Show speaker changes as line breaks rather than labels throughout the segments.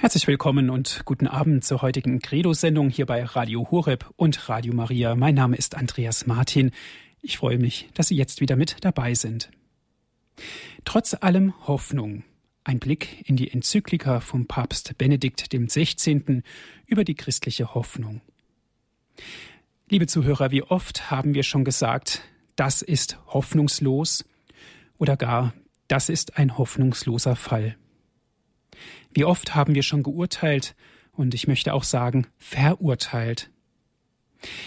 Herzlich willkommen und guten Abend zur heutigen Credo-Sendung hier bei Radio Horeb und Radio Maria. Mein Name ist Andreas Martin. Ich freue mich, dass Sie jetzt wieder mit dabei sind. Trotz allem Hoffnung. Ein Blick in die Enzyklika vom Papst Benedikt XVI. über die christliche Hoffnung. Liebe Zuhörer, wie oft haben wir schon gesagt, das ist hoffnungslos oder gar, das ist ein hoffnungsloser Fall. Wie oft haben wir schon geurteilt und ich möchte auch sagen, verurteilt?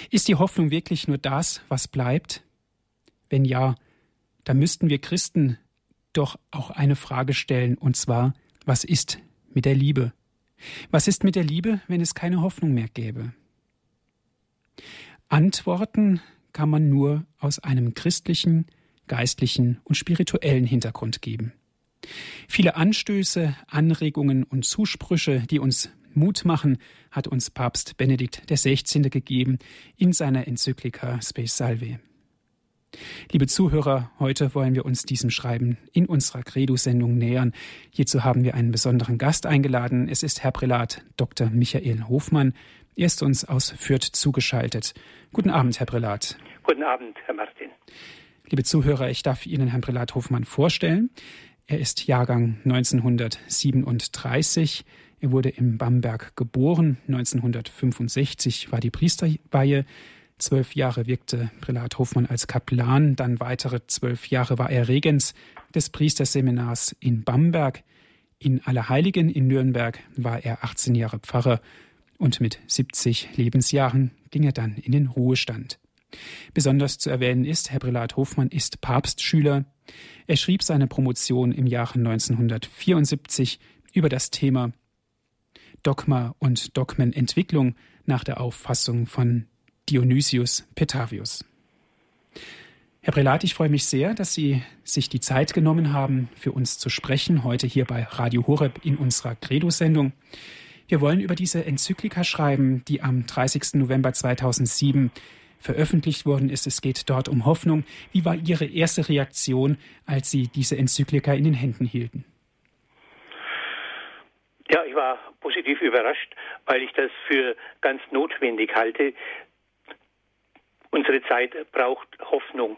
Ist die Hoffnung wirklich nur das, was bleibt? Wenn ja, dann müssten wir Christen doch auch eine Frage stellen, und zwar, was ist mit der Liebe? Was ist mit der Liebe, wenn es keine Hoffnung mehr gäbe? Antworten kann man nur aus einem christlichen, geistlichen und spirituellen Hintergrund geben. Viele Anstöße, Anregungen und Zusprüche, die uns Mut machen, hat uns Papst Benedikt XVI. gegeben in seiner Enzyklika Space Salve. Liebe Zuhörer, heute wollen wir uns diesem Schreiben in unserer Credo-Sendung nähern. Hierzu haben wir einen besonderen Gast eingeladen. Es ist Herr Prälat Dr. Michael Hofmann. Er ist uns aus Fürth zugeschaltet. Guten Abend, Herr Prälat.
Guten Abend, Herr Martin.
Liebe Zuhörer, ich darf Ihnen Herrn Prälat Hofmann vorstellen. Er ist Jahrgang 1937. Er wurde in Bamberg geboren. 1965 war die Priesterweihe. Zwölf Jahre wirkte Prälat Hofmann als Kaplan. Dann weitere zwölf Jahre war er Regens des Priesterseminars in Bamberg. In Allerheiligen in Nürnberg war er 18 Jahre Pfarrer und mit 70 Lebensjahren ging er dann in den Ruhestand. Besonders zu erwähnen ist, Herr Prälat Hofmann ist Papstschüler. Er schrieb seine Promotion im Jahre 1974 über das Thema Dogma und Dogmenentwicklung nach der Auffassung von Dionysius Petavius. Herr Prälat, ich freue mich sehr, dass Sie sich die Zeit genommen haben, für uns zu sprechen, heute hier bei Radio Horeb in unserer Credo-Sendung. Wir wollen über diese Enzyklika schreiben, die am 30. November 2007 veröffentlicht worden ist. Es geht dort um Hoffnung. Wie war Ihre erste Reaktion, als Sie diese Enzyklika in den Händen hielten?
Ja, ich war positiv überrascht, weil ich das für ganz notwendig halte. Unsere Zeit braucht Hoffnung.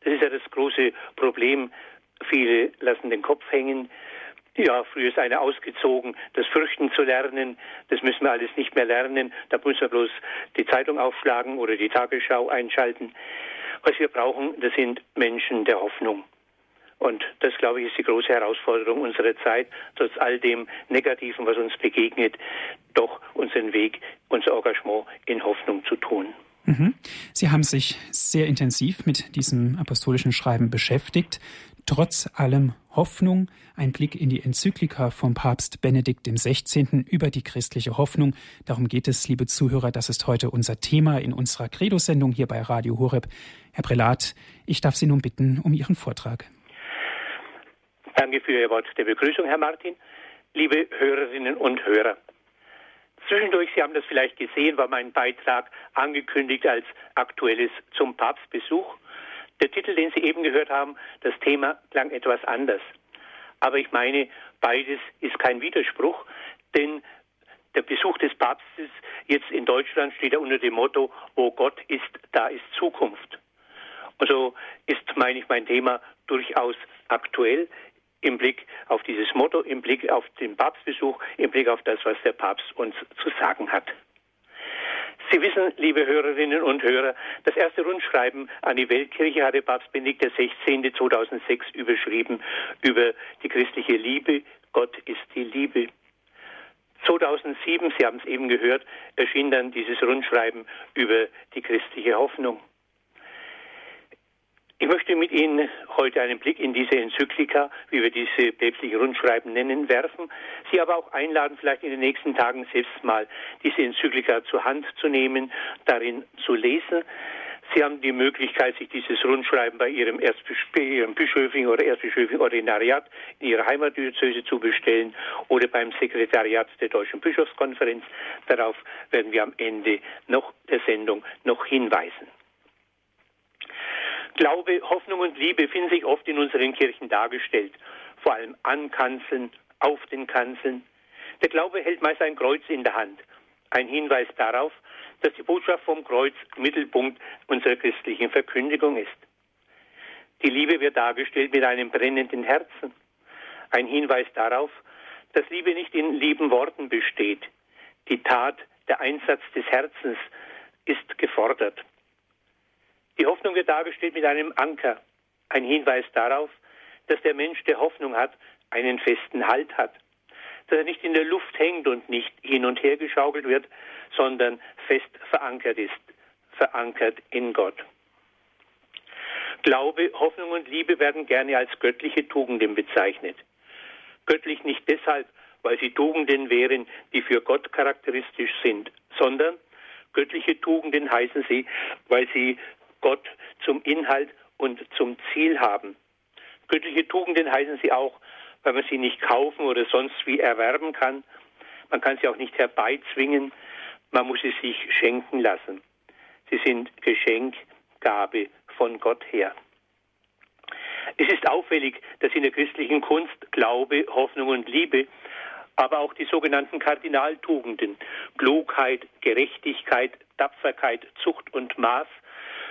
Das ist ja das große Problem. Viele lassen den Kopf hängen, ja, früher ist einer ausgezogen, das Fürchten zu lernen. Das müssen wir alles nicht mehr lernen. Da müssen wir bloß die Zeitung aufschlagen oder die Tagesschau einschalten. Was wir brauchen, das sind Menschen der Hoffnung. Und das, glaube ich, ist die große Herausforderung unserer Zeit, trotz all dem Negativen, was uns begegnet, doch unseren Weg, unser Engagement in Hoffnung zu tun.
Mhm. Sie haben sich sehr intensiv mit diesem apostolischen Schreiben beschäftigt trotz allem Hoffnung, ein Blick in die Enzyklika vom Papst Benedikt XVI. über die christliche Hoffnung. Darum geht es, liebe Zuhörer, das ist heute unser Thema in unserer Credo-Sendung hier bei Radio Horeb. Herr Prälat, ich darf Sie nun bitten um Ihren Vortrag.
Danke für Ihr Wort der Begrüßung, Herr Martin. Liebe Hörerinnen und Hörer, Zwischendurch, Sie haben das vielleicht gesehen, war mein Beitrag angekündigt als aktuelles zum Papstbesuch. Der Titel, den Sie eben gehört haben, das Thema klang etwas anders. Aber ich meine, beides ist kein Widerspruch, denn der Besuch des Papstes jetzt in Deutschland steht ja unter dem Motto, wo Gott ist, da ist Zukunft. Und so ist, meine ich, mein Thema durchaus aktuell im Blick auf dieses Motto, im Blick auf den Papstbesuch, im Blick auf das, was der Papst uns zu sagen hat. Sie wissen, liebe Hörerinnen und Hörer, das erste Rundschreiben an die Weltkirche hatte Papst Benedikt XVI. 2006 überschrieben über die christliche Liebe. Gott ist die Liebe. 2007, Sie haben es eben gehört, erschien dann dieses Rundschreiben über die christliche Hoffnung. Ich möchte mit Ihnen heute einen Blick in diese Enzyklika, wie wir diese päpstliche Rundschreiben nennen, werfen. Sie aber auch einladen, vielleicht in den nächsten Tagen selbst mal diese Enzyklika zur Hand zu nehmen, darin zu lesen. Sie haben die Möglichkeit, sich dieses Rundschreiben bei Ihrem, Ihrem bischöflichen oder erzbischöflichen Ordinariat in Ihrer Heimatdiözese zu bestellen oder beim Sekretariat der Deutschen Bischofskonferenz. Darauf werden wir am Ende noch der Sendung noch hinweisen. Glaube, Hoffnung und Liebe finden sich oft in unseren Kirchen dargestellt, vor allem an Kanzeln, auf den Kanzeln. Der Glaube hält meist ein Kreuz in der Hand. Ein Hinweis darauf, dass die Botschaft vom Kreuz Mittelpunkt unserer christlichen Verkündigung ist. Die Liebe wird dargestellt mit einem brennenden Herzen. Ein Hinweis darauf, dass Liebe nicht in lieben Worten besteht. Die Tat, der Einsatz des Herzens ist gefordert. Die Hoffnung wird dargestellt mit einem Anker. Ein Hinweis darauf, dass der Mensch, der Hoffnung hat, einen festen Halt hat. Dass er nicht in der Luft hängt und nicht hin und her geschaukelt wird, sondern fest verankert ist, verankert in Gott. Glaube, Hoffnung und Liebe werden gerne als göttliche Tugenden bezeichnet. Göttlich nicht deshalb, weil sie Tugenden wären, die für Gott charakteristisch sind, sondern göttliche Tugenden heißen sie, weil sie Gott zum Inhalt und zum Ziel haben. Göttliche Tugenden heißen sie auch, weil man sie nicht kaufen oder sonst wie erwerben kann. Man kann sie auch nicht herbeizwingen, man muss sie sich schenken lassen. Sie sind Geschenk, Gabe von Gott her. Es ist auffällig, dass in der christlichen Kunst Glaube, Hoffnung und Liebe, aber auch die sogenannten Kardinaltugenden, Klugheit, Gerechtigkeit, Tapferkeit, Zucht und Maß,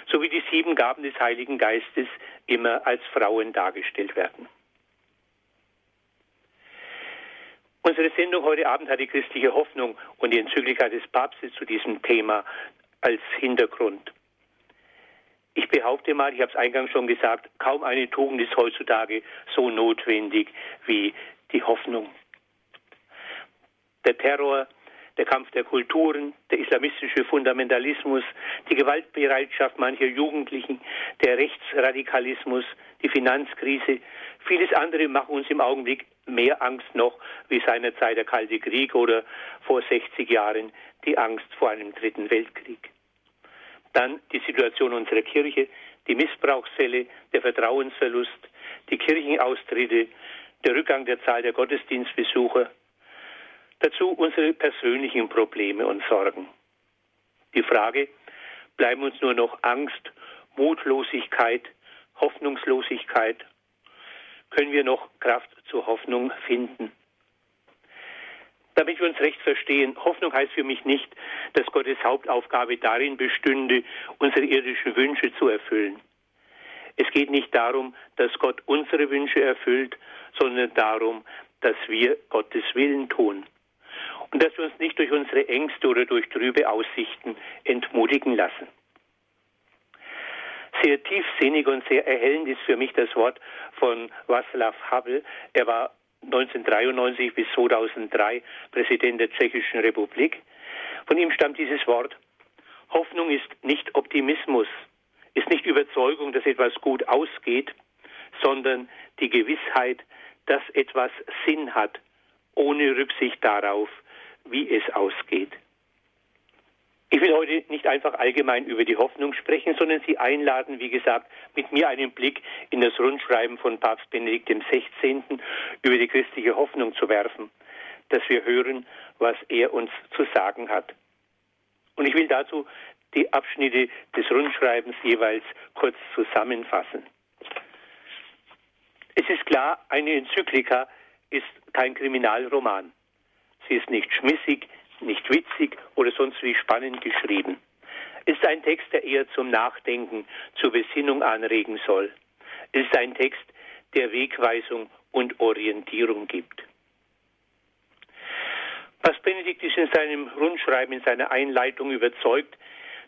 sowie die sieben Gaben des Heiligen Geistes immer als Frauen dargestellt werden. Unsere Sendung heute Abend hat die christliche Hoffnung und die Enzyklika des Papstes zu diesem Thema als Hintergrund. Ich behaupte mal, ich habe es eingangs schon gesagt, kaum eine Tugend ist heutzutage so notwendig wie die Hoffnung. Der Terror, der Kampf der Kulturen, der islamistische Fundamentalismus, die Gewaltbereitschaft mancher Jugendlichen, der Rechtsradikalismus, die Finanzkrise, vieles andere machen uns im Augenblick mehr Angst noch wie seinerzeit der Kalte Krieg oder vor 60 Jahren die Angst vor einem dritten Weltkrieg. Dann die Situation unserer Kirche, die Missbrauchsfälle, der Vertrauensverlust, die Kirchenaustritte, der Rückgang der Zahl der Gottesdienstbesucher. Dazu unsere persönlichen Probleme und Sorgen. Die Frage, bleiben uns nur noch Angst, Mutlosigkeit, Hoffnungslosigkeit? Können wir noch Kraft zur Hoffnung finden? Damit wir uns recht verstehen, Hoffnung heißt für mich nicht, dass Gottes Hauptaufgabe darin bestünde, unsere irdischen Wünsche zu erfüllen. Es geht nicht darum, dass Gott unsere Wünsche erfüllt, sondern darum, dass wir Gottes Willen tun. Und dass wir uns nicht durch unsere Ängste oder durch trübe Aussichten entmutigen lassen. Sehr tiefsinnig und sehr erhellend ist für mich das Wort von Václav Havel. Er war 1993 bis 2003 Präsident der Tschechischen Republik. Von ihm stammt dieses Wort. Hoffnung ist nicht Optimismus, ist nicht Überzeugung, dass etwas gut ausgeht, sondern die Gewissheit, dass etwas Sinn hat, ohne Rücksicht darauf, wie es ausgeht. Ich will heute nicht einfach allgemein über die Hoffnung sprechen, sondern Sie einladen, wie gesagt, mit mir einen Blick in das Rundschreiben von Papst Benedikt XVI. über die christliche Hoffnung zu werfen, dass wir hören, was er uns zu sagen hat. Und ich will dazu die Abschnitte des Rundschreibens jeweils kurz zusammenfassen. Es ist klar, eine Enzyklika ist kein Kriminalroman. Sie ist nicht schmissig, nicht witzig oder sonst wie spannend geschrieben. Es ist ein Text, der eher zum Nachdenken, zur Besinnung anregen soll. Es ist ein Text, der Wegweisung und Orientierung gibt. Was Benedikt ist in seinem Rundschreiben, in seiner Einleitung überzeugt,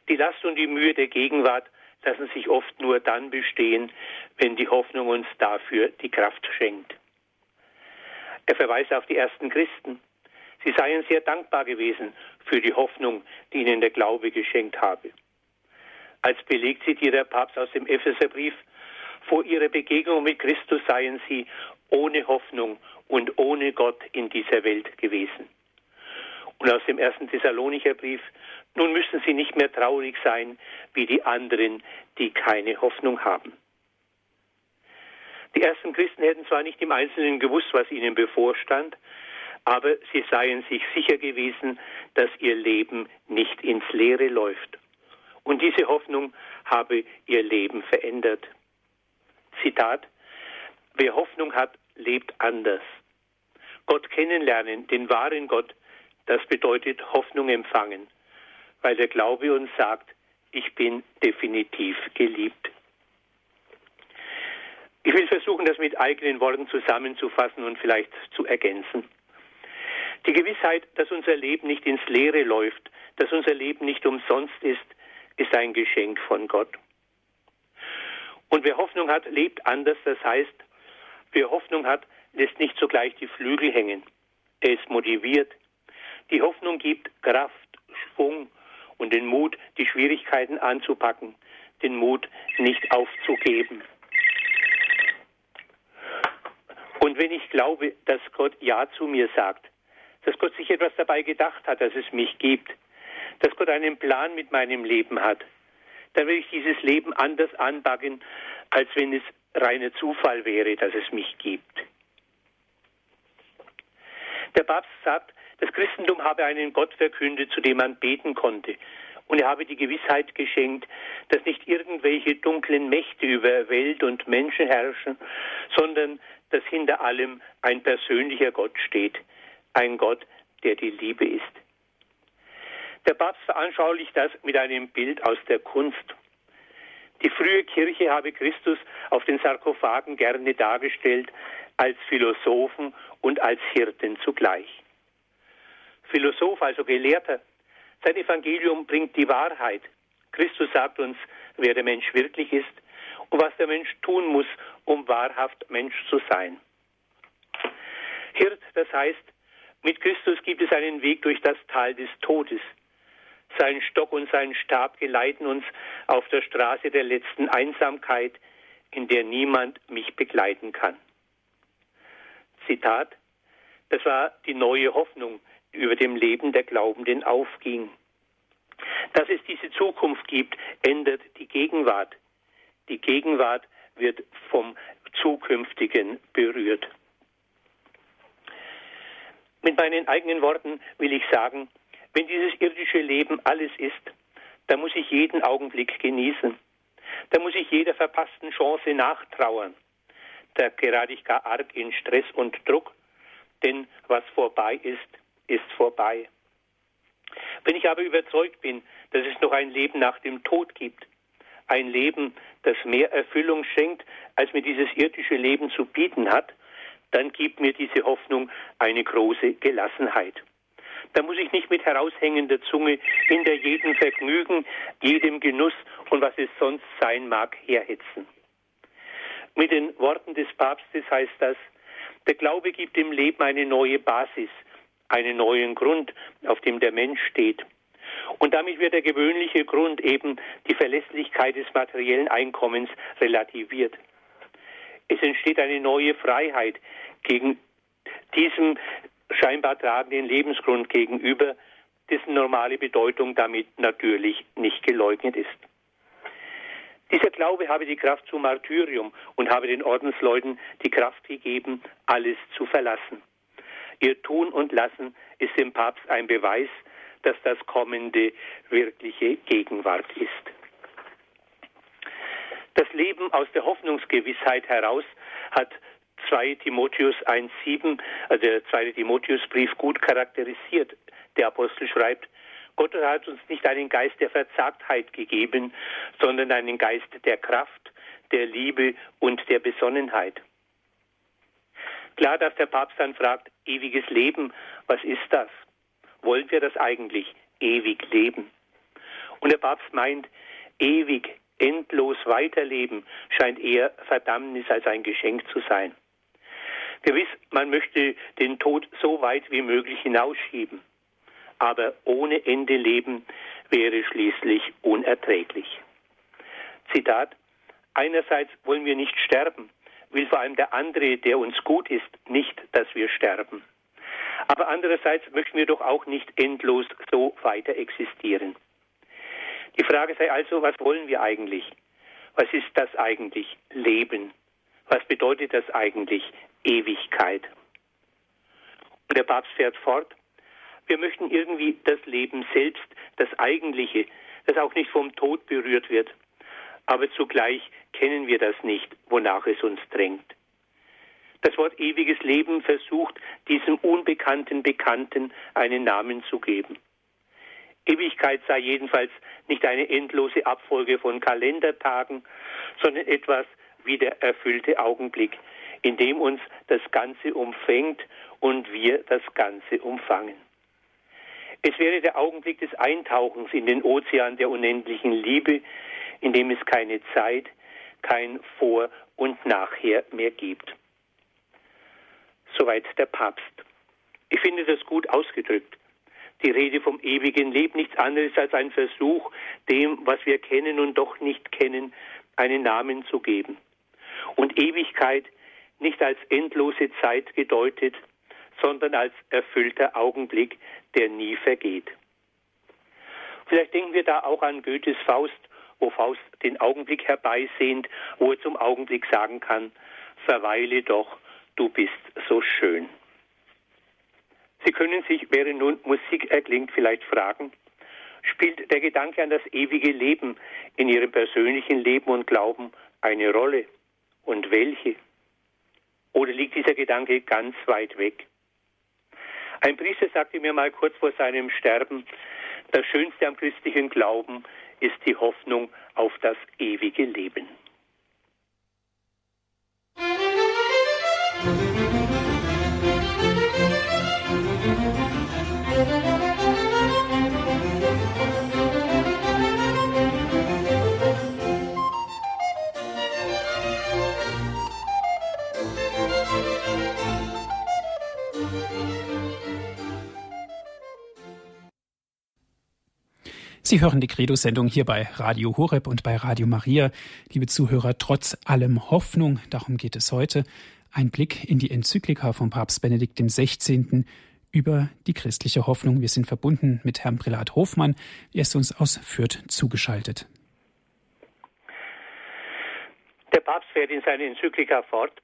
die Last und die Mühe der Gegenwart lassen sich oft nur dann bestehen, wenn die Hoffnung uns dafür die Kraft schenkt. Er verweist auf die ersten Christen, Sie seien sehr dankbar gewesen für die Hoffnung, die ihnen der Glaube geschenkt habe. Als Beleg zitiert der Papst aus dem Epheserbrief, vor ihrer Begegnung mit Christus seien sie ohne Hoffnung und ohne Gott in dieser Welt gewesen. Und aus dem ersten Thessalonicher Brief, nun müssen sie nicht mehr traurig sein wie die anderen, die keine Hoffnung haben. Die ersten Christen hätten zwar nicht im Einzelnen gewusst, was ihnen bevorstand, aber sie seien sich sicher gewesen, dass ihr Leben nicht ins Leere läuft. Und diese Hoffnung habe ihr Leben verändert. Zitat, wer Hoffnung hat, lebt anders. Gott kennenlernen, den wahren Gott, das bedeutet Hoffnung empfangen, weil der Glaube uns sagt, ich bin definitiv geliebt. Ich will versuchen, das mit eigenen Worten zusammenzufassen und vielleicht zu ergänzen. Die Gewissheit, dass unser Leben nicht ins Leere läuft, dass unser Leben nicht umsonst ist, ist ein Geschenk von Gott. Und wer Hoffnung hat, lebt anders. Das heißt, wer Hoffnung hat, lässt nicht sogleich die Flügel hängen. Er ist motiviert. Die Hoffnung gibt Kraft, Schwung und den Mut, die Schwierigkeiten anzupacken, den Mut, nicht aufzugeben. Und wenn ich glaube, dass Gott Ja zu mir sagt, dass Gott sich etwas dabei gedacht hat, dass es mich gibt, dass Gott einen Plan mit meinem Leben hat, dann will ich dieses Leben anders anpacken, als wenn es reiner Zufall wäre, dass es mich gibt. Der Papst sagt, das Christentum habe einen Gott verkündet, zu dem man beten konnte. Und er habe die Gewissheit geschenkt, dass nicht irgendwelche dunklen Mächte über Welt und Menschen herrschen, sondern dass hinter allem ein persönlicher Gott steht. Ein Gott, der die Liebe ist. Der Papst veranschaulicht das mit einem Bild aus der Kunst. Die frühe Kirche habe Christus auf den Sarkophagen gerne dargestellt als Philosophen und als Hirten zugleich. Philosoph, also Gelehrter, sein Evangelium bringt die Wahrheit. Christus sagt uns, wer der Mensch wirklich ist und was der Mensch tun muss, um wahrhaft Mensch zu sein. Hirt, das heißt, mit Christus gibt es einen Weg durch das Tal des Todes. Sein Stock und sein Stab geleiten uns auf der Straße der letzten Einsamkeit, in der niemand mich begleiten kann. Zitat, das war die neue Hoffnung, die über dem Leben der Glaubenden aufging. Dass es diese Zukunft gibt, ändert die Gegenwart. Die Gegenwart wird vom Zukünftigen berührt. Mit meinen eigenen Worten will ich sagen, wenn dieses irdische Leben alles ist, dann muss ich jeden Augenblick genießen. Da muss ich jeder verpassten Chance nachtrauern. Da gerate ich gar arg in Stress und Druck, denn was vorbei ist, ist vorbei. Wenn ich aber überzeugt bin, dass es noch ein Leben nach dem Tod gibt, ein Leben, das mehr Erfüllung schenkt, als mir dieses irdische Leben zu bieten hat, dann gibt mir diese Hoffnung eine große Gelassenheit. Da muss ich nicht mit heraushängender Zunge hinter jedem Vergnügen, jedem Genuss und was es sonst sein mag, herhetzen. Mit den Worten des Papstes heißt das, der Glaube gibt dem Leben eine neue Basis, einen neuen Grund, auf dem der Mensch steht. Und damit wird der gewöhnliche Grund eben die Verlässlichkeit des materiellen Einkommens relativiert. Es entsteht eine neue Freiheit gegen diesem scheinbar tragenden Lebensgrund gegenüber, dessen normale Bedeutung damit natürlich nicht geleugnet ist. Dieser Glaube habe die Kraft zum Martyrium und habe den Ordensleuten die Kraft gegeben, alles zu verlassen. Ihr Tun und Lassen ist dem Papst ein Beweis, dass das Kommende wirkliche Gegenwart ist. Das Leben aus der Hoffnungsgewissheit heraus hat 2 Timotheus 1,7, also der zweite Timotheusbrief, gut charakterisiert. Der Apostel schreibt, Gott hat uns nicht einen Geist der Verzagtheit gegeben, sondern einen Geist der Kraft, der Liebe und der Besonnenheit. Klar, dass der Papst dann fragt, ewiges Leben, was ist das? Wollen wir das eigentlich, ewig leben? Und der Papst meint, ewig, endlos weiterleben scheint eher Verdammnis als ein Geschenk zu sein. Gewiss, man möchte den Tod so weit wie möglich hinausschieben, aber ohne Ende leben wäre schließlich unerträglich. Zitat Einerseits wollen wir nicht sterben, will vor allem der andere, der uns gut ist, nicht, dass wir sterben. Aber andererseits möchten wir doch auch nicht endlos so weiter existieren. Die Frage sei also, was wollen wir eigentlich? Was ist das eigentlich? Leben. Was bedeutet das eigentlich? Ewigkeit. Und der Papst fährt fort, wir möchten irgendwie das Leben selbst, das Eigentliche, das auch nicht vom Tod berührt wird. Aber zugleich kennen wir das nicht, wonach es uns drängt. Das Wort ewiges Leben versucht, diesem unbekannten Bekannten einen Namen zu geben. Ewigkeit sei jedenfalls nicht eine endlose Abfolge von Kalendertagen, sondern etwas wie der erfüllte Augenblick, in dem uns das Ganze umfängt und wir das Ganze umfangen. Es wäre der Augenblick des Eintauchens in den Ozean der unendlichen Liebe, in dem es keine Zeit, kein Vor und Nachher mehr gibt. Soweit der Papst. Ich finde das gut ausgedrückt. Die Rede vom ewigen Leben nichts anderes als ein Versuch, dem, was wir kennen und doch nicht kennen, einen Namen zu geben. Und Ewigkeit nicht als endlose Zeit gedeutet, sondern als erfüllter Augenblick, der nie vergeht. Vielleicht denken wir da auch an Goethes Faust, wo Faust den Augenblick herbeisehnt, wo er zum Augenblick sagen kann, verweile doch, du bist so schön. Sie können sich, während nun Musik erklingt, vielleicht fragen, spielt der Gedanke an das ewige Leben in Ihrem persönlichen Leben und Glauben eine Rolle? Und welche? Oder liegt dieser Gedanke ganz weit weg? Ein Priester sagte mir mal kurz vor seinem Sterben, das Schönste am christlichen Glauben ist die Hoffnung auf das ewige Leben.
Sie hören die Credo-Sendung hier bei Radio Horeb und bei Radio Maria. Liebe Zuhörer, trotz allem Hoffnung, darum geht es heute. Ein Blick in die Enzyklika von Papst Benedikt XVI. über die christliche Hoffnung. Wir sind verbunden mit Herrn Prälat Hofmann. Er ist uns aus Fürth zugeschaltet.
Der Papst fährt in seine Enzyklika fort.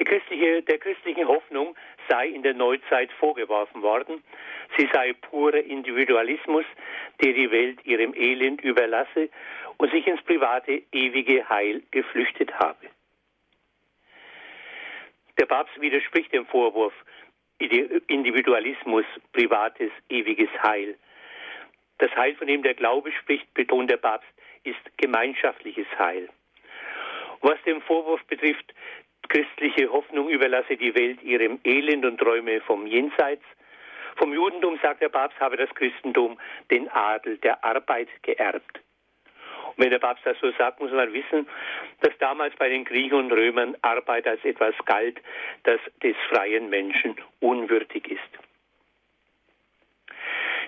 Die christliche, der christlichen Hoffnung sei in der Neuzeit vorgeworfen worden, sie sei purer Individualismus, der die Welt ihrem Elend überlasse und sich ins private ewige Heil geflüchtet habe. Der Papst widerspricht dem Vorwurf Individualismus, privates, ewiges Heil. Das Heil, von dem der Glaube spricht, betont der Papst, ist gemeinschaftliches Heil. Was den Vorwurf betrifft, christliche Hoffnung überlasse die Welt ihrem Elend und träume vom Jenseits. Vom Judentum, sagt der Papst, habe das Christentum den Adel der Arbeit geerbt. Und wenn der Papst das so sagt, muss man wissen, dass damals bei den Griechen und Römern Arbeit als etwas galt, das des freien Menschen unwürdig ist.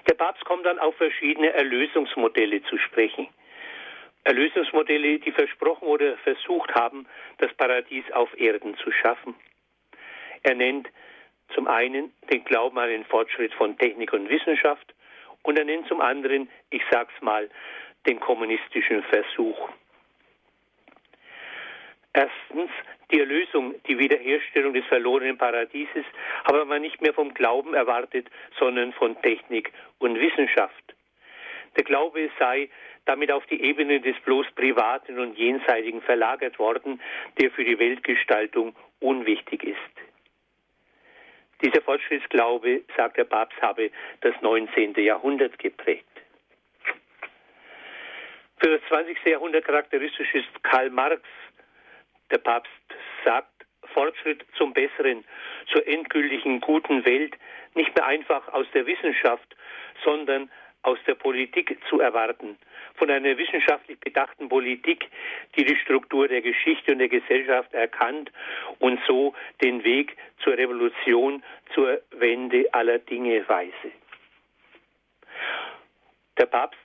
Der Papst kommt dann auf verschiedene Erlösungsmodelle zu sprechen. Erlösungsmodelle, die versprochen oder versucht haben, das Paradies auf Erden zu schaffen. Er nennt zum einen den Glauben an den Fortschritt von Technik und Wissenschaft und er nennt zum anderen, ich sag's mal, den kommunistischen Versuch. Erstens die Erlösung, die Wiederherstellung des verlorenen Paradieses, habe man nicht mehr vom Glauben erwartet, sondern von Technik und Wissenschaft. Der Glaube sei damit auf die Ebene des bloß Privaten und Jenseitigen verlagert worden, der für die Weltgestaltung unwichtig ist. Dieser Fortschrittsglaube, sagt der Papst, habe das 19. Jahrhundert geprägt. Für das 20. Jahrhundert charakteristisch ist Karl Marx. Der Papst sagt, Fortschritt zum Besseren, zur endgültigen guten Welt, nicht mehr einfach aus der Wissenschaft, sondern aus der Politik zu erwarten, von einer wissenschaftlich bedachten Politik, die die Struktur der Geschichte und der Gesellschaft erkannt und so den Weg zur Revolution, zur Wende aller Dinge weise. Der Papst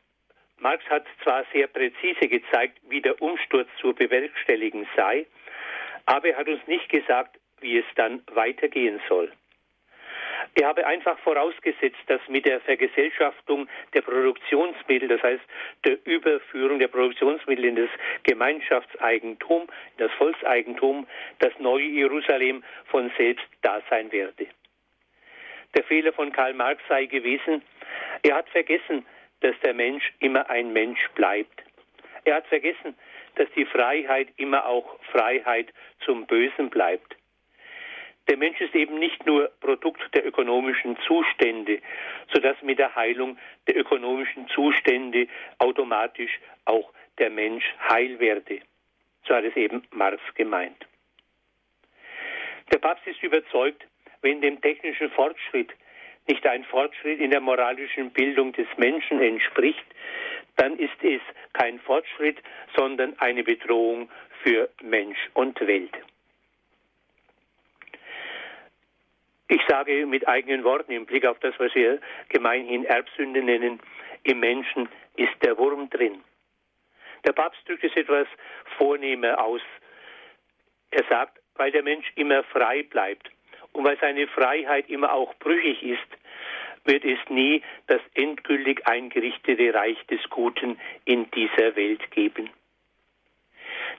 Marx hat zwar sehr präzise gezeigt, wie der Umsturz zu bewerkstelligen sei, aber er hat uns nicht gesagt, wie es dann weitergehen soll. Er habe einfach vorausgesetzt, dass mit der Vergesellschaftung der Produktionsmittel, das heißt der Überführung der Produktionsmittel in das Gemeinschaftseigentum, in das Volkseigentum, das neue Jerusalem von selbst da sein werde. Der Fehler von Karl Marx sei gewesen, er hat vergessen, dass der Mensch immer ein Mensch bleibt. Er hat vergessen, dass die Freiheit immer auch Freiheit zum Bösen bleibt. Der Mensch ist eben nicht nur Produkt der ökonomischen Zustände, sodass mit der Heilung der ökonomischen Zustände automatisch auch der Mensch heil werde. So hat es eben Marx gemeint. Der Papst ist überzeugt, wenn dem technischen Fortschritt nicht ein Fortschritt in der moralischen Bildung des Menschen entspricht, dann ist es kein Fortschritt, sondern eine Bedrohung für Mensch und Welt. Ich sage mit eigenen Worten im Blick auf das, was wir gemeinhin Erbsünde nennen, im Menschen ist der Wurm drin. Der Papst drückt es etwas vornehmer aus. Er sagt, weil der Mensch immer frei bleibt und weil seine Freiheit immer auch brüchig ist, wird es nie das endgültig eingerichtete Reich des Guten in dieser Welt geben.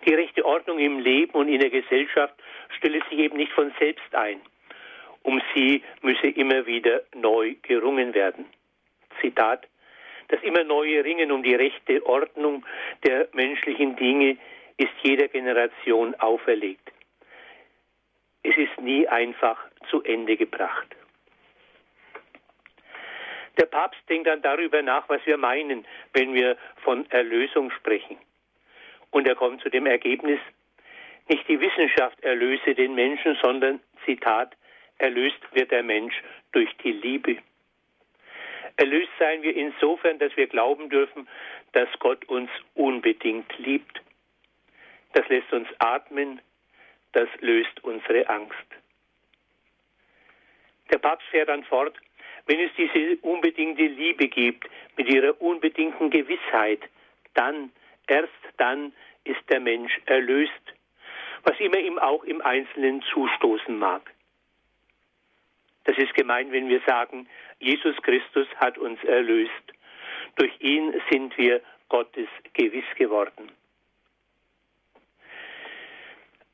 Die rechte Ordnung im Leben und in der Gesellschaft stelle sich eben nicht von selbst ein. Um sie müsse immer wieder neu gerungen werden. Zitat Das immer neue Ringen um die rechte Ordnung der menschlichen Dinge ist jeder Generation auferlegt. Es ist nie einfach zu Ende gebracht. Der Papst denkt dann darüber nach, was wir meinen, wenn wir von Erlösung sprechen. Und er kommt zu dem Ergebnis, nicht die Wissenschaft erlöse den Menschen, sondern, Zitat, erlöst wird der Mensch durch die Liebe. Erlöst seien wir insofern, dass wir glauben dürfen, dass Gott uns unbedingt liebt. Das lässt uns atmen, das löst unsere Angst. Der Papst fährt dann fort, wenn es diese unbedingte Liebe gibt, mit ihrer unbedingten Gewissheit, dann, erst dann ist der Mensch erlöst, was immer ihm auch im Einzelnen zustoßen mag. Das ist gemein, wenn wir sagen, Jesus Christus hat uns erlöst. Durch ihn sind wir Gottes gewiss geworden.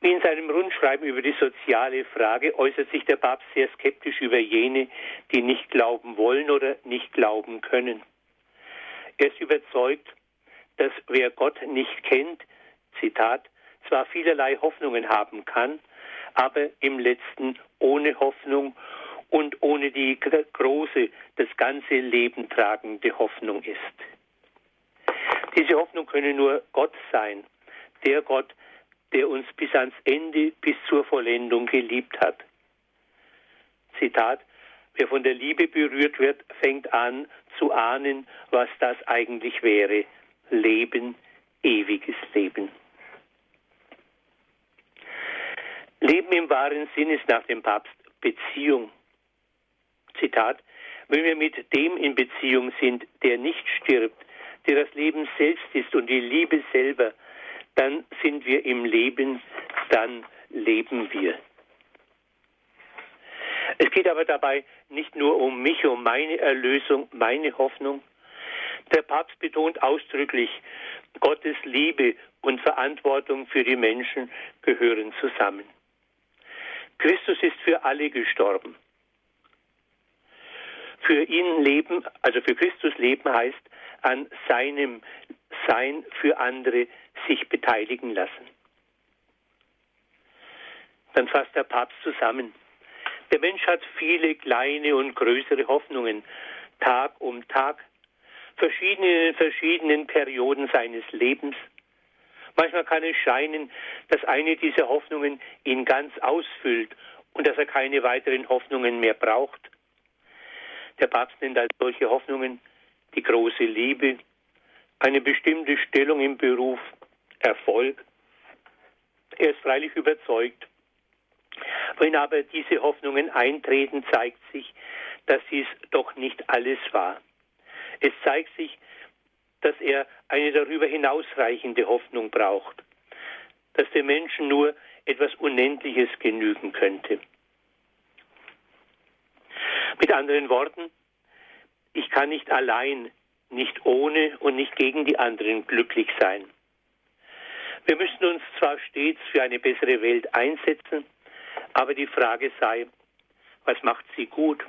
Wie in seinem Rundschreiben über die soziale Frage äußert sich der Papst sehr skeptisch über jene, die nicht glauben wollen oder nicht glauben können. Er ist überzeugt, dass wer Gott nicht kennt, Zitat, zwar vielerlei Hoffnungen haben kann, aber im letzten ohne Hoffnung und ohne die große, das ganze Leben tragende Hoffnung ist. Diese Hoffnung könne nur Gott sein, der Gott, der uns bis ans Ende, bis zur Vollendung geliebt hat. Zitat, wer von der Liebe berührt wird, fängt an zu ahnen, was das eigentlich wäre. Leben, ewiges Leben. Leben im wahren Sinn ist nach dem Papst Beziehung. Zitat, wenn wir mit dem in Beziehung sind, der nicht stirbt, der das Leben selbst ist und die Liebe selber, dann sind wir im Leben, dann leben wir. Es geht aber dabei nicht nur um mich, um meine Erlösung, meine Hoffnung. Der Papst betont ausdrücklich, Gottes Liebe und Verantwortung für die Menschen gehören zusammen. Christus ist für alle gestorben. Für ihn leben, also für Christus leben heißt an seinem Sein für andere sich beteiligen lassen. Dann fasst der Papst zusammen. Der Mensch hat viele kleine und größere Hoffnungen, Tag um Tag, verschiedene in verschiedenen Perioden seines Lebens. Manchmal kann es scheinen, dass eine dieser Hoffnungen ihn ganz ausfüllt und dass er keine weiteren Hoffnungen mehr braucht. Der Papst nennt als solche Hoffnungen die große Liebe, eine bestimmte Stellung im Beruf, Erfolg. Er ist freilich überzeugt. Wenn aber diese Hoffnungen eintreten, zeigt sich, dass dies doch nicht alles war. Es zeigt sich, dass er eine darüber hinausreichende Hoffnung braucht, dass dem Menschen nur etwas Unendliches genügen könnte. Mit anderen Worten, ich kann nicht allein, nicht ohne und nicht gegen die anderen glücklich sein. Wir müssen uns zwar stets für eine bessere Welt einsetzen, aber die Frage sei, was macht sie gut?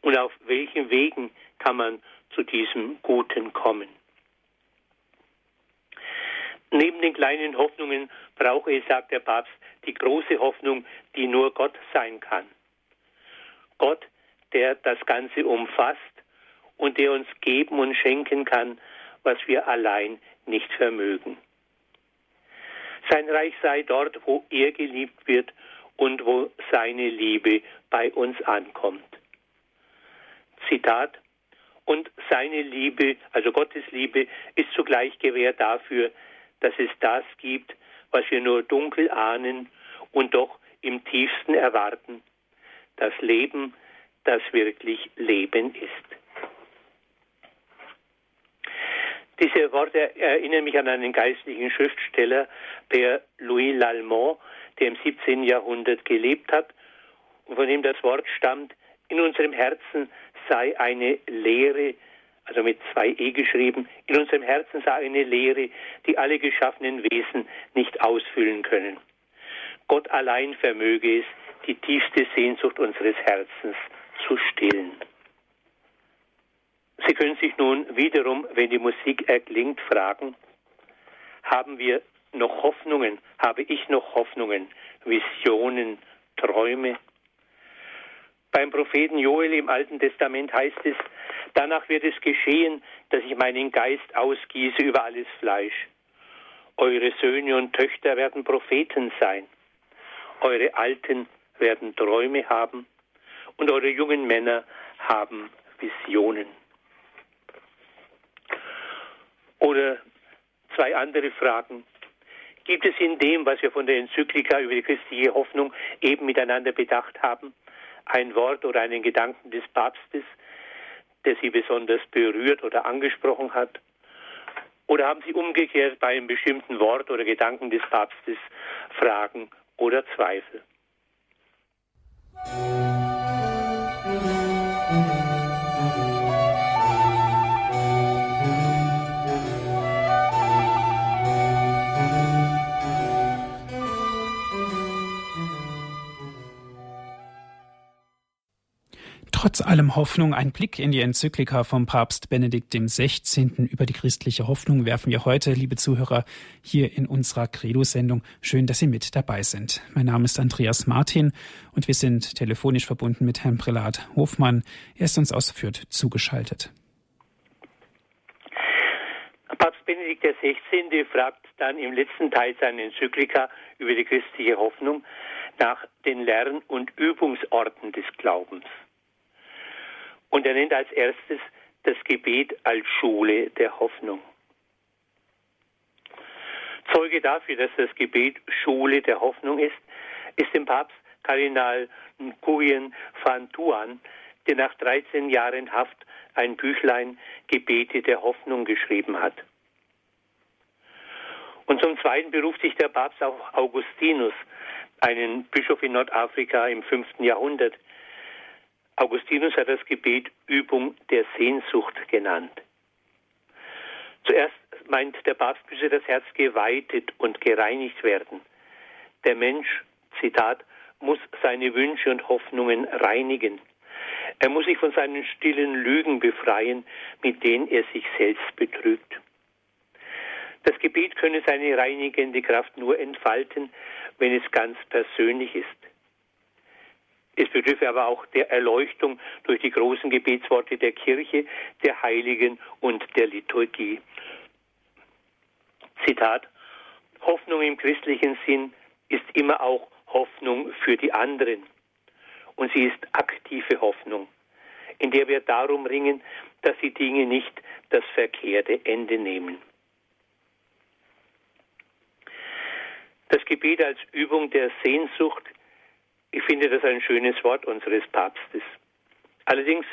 Und auf welchen Wegen kann man zu diesem Guten kommen? Neben den kleinen Hoffnungen brauche es, sagt der Papst, die große Hoffnung, die nur Gott sein kann. Gott, der das Ganze umfasst und der uns geben und schenken kann, was wir allein nicht vermögen. Sein Reich sei dort, wo er geliebt wird und wo seine Liebe bei uns ankommt. Zitat und seine Liebe, also Gottes Liebe, ist zugleich Gewähr dafür, dass es das gibt, was wir nur dunkel ahnen und doch im tiefsten erwarten. Das Leben, das wirklich Leben ist. Diese Worte erinnern mich an einen geistlichen Schriftsteller, der Louis Lallemand, der im 17. Jahrhundert gelebt hat und von dem das Wort stammt, in unserem Herzen sei eine Lehre, also mit zwei E geschrieben, in unserem Herzen sei eine Lehre, die alle geschaffenen Wesen nicht ausfüllen können. Gott allein vermöge es, die tiefste Sehnsucht unseres Herzens zu stillen. Sie können sich nun wiederum, wenn die Musik erklingt, fragen, haben wir noch Hoffnungen, habe ich noch Hoffnungen, Visionen, Träume? Beim Propheten Joel im Alten Testament heißt es, danach wird es geschehen, dass ich meinen Geist ausgieße über alles Fleisch. Eure Söhne und Töchter werden Propheten sein. Eure Alten werden Träume haben und eure jungen Männer haben Visionen. Oder zwei andere Fragen. Gibt es in dem, was wir von der Enzyklika über die christliche Hoffnung eben miteinander bedacht haben, ein Wort oder einen Gedanken des Papstes, der Sie besonders berührt oder angesprochen hat? Oder haben Sie umgekehrt bei einem bestimmten Wort oder Gedanken des Papstes Fragen oder Zweifel?
Música Trotz allem Hoffnung, ein Blick in die Enzyklika vom Papst Benedikt XVI. über die christliche Hoffnung werfen wir heute, liebe Zuhörer, hier in unserer Credo-Sendung. Schön, dass Sie mit dabei sind. Mein Name ist Andreas Martin und wir sind telefonisch verbunden mit Herrn Prälat Hofmann. Er ist uns aus Fürth zugeschaltet.
Papst Benedikt XVI. fragt dann im letzten Teil seiner Enzyklika über die christliche Hoffnung nach den Lern- und Übungsorten des Glaubens. Und er nennt als erstes das Gebet als Schule der Hoffnung. Zeuge dafür, dass das Gebet Schule der Hoffnung ist, ist dem Papst Kardinal Nguyen van Thuan, der nach 13 Jahren Haft ein Büchlein Gebete der Hoffnung geschrieben hat. Und zum Zweiten beruft sich der Papst auf Augustinus, einen Bischof in Nordafrika im 5. Jahrhundert, Augustinus hat das Gebet Übung der Sehnsucht genannt. Zuerst meint der Papst, müsse das Herz geweitet und gereinigt werden. Der Mensch, Zitat, muss seine Wünsche und Hoffnungen reinigen. Er muss sich von seinen stillen Lügen befreien, mit denen er sich selbst betrügt. Das Gebet könne seine reinigende Kraft nur entfalten, wenn es ganz persönlich ist. Es bedürfe aber auch der Erleuchtung durch die großen Gebetsworte der Kirche, der Heiligen und der Liturgie. Zitat Hoffnung im christlichen Sinn ist immer auch Hoffnung für die anderen. Und sie ist aktive Hoffnung, in der wir darum ringen, dass die Dinge nicht das verkehrte Ende nehmen. Das Gebet als Übung der Sehnsucht ich finde das ein schönes Wort unseres Papstes. Allerdings,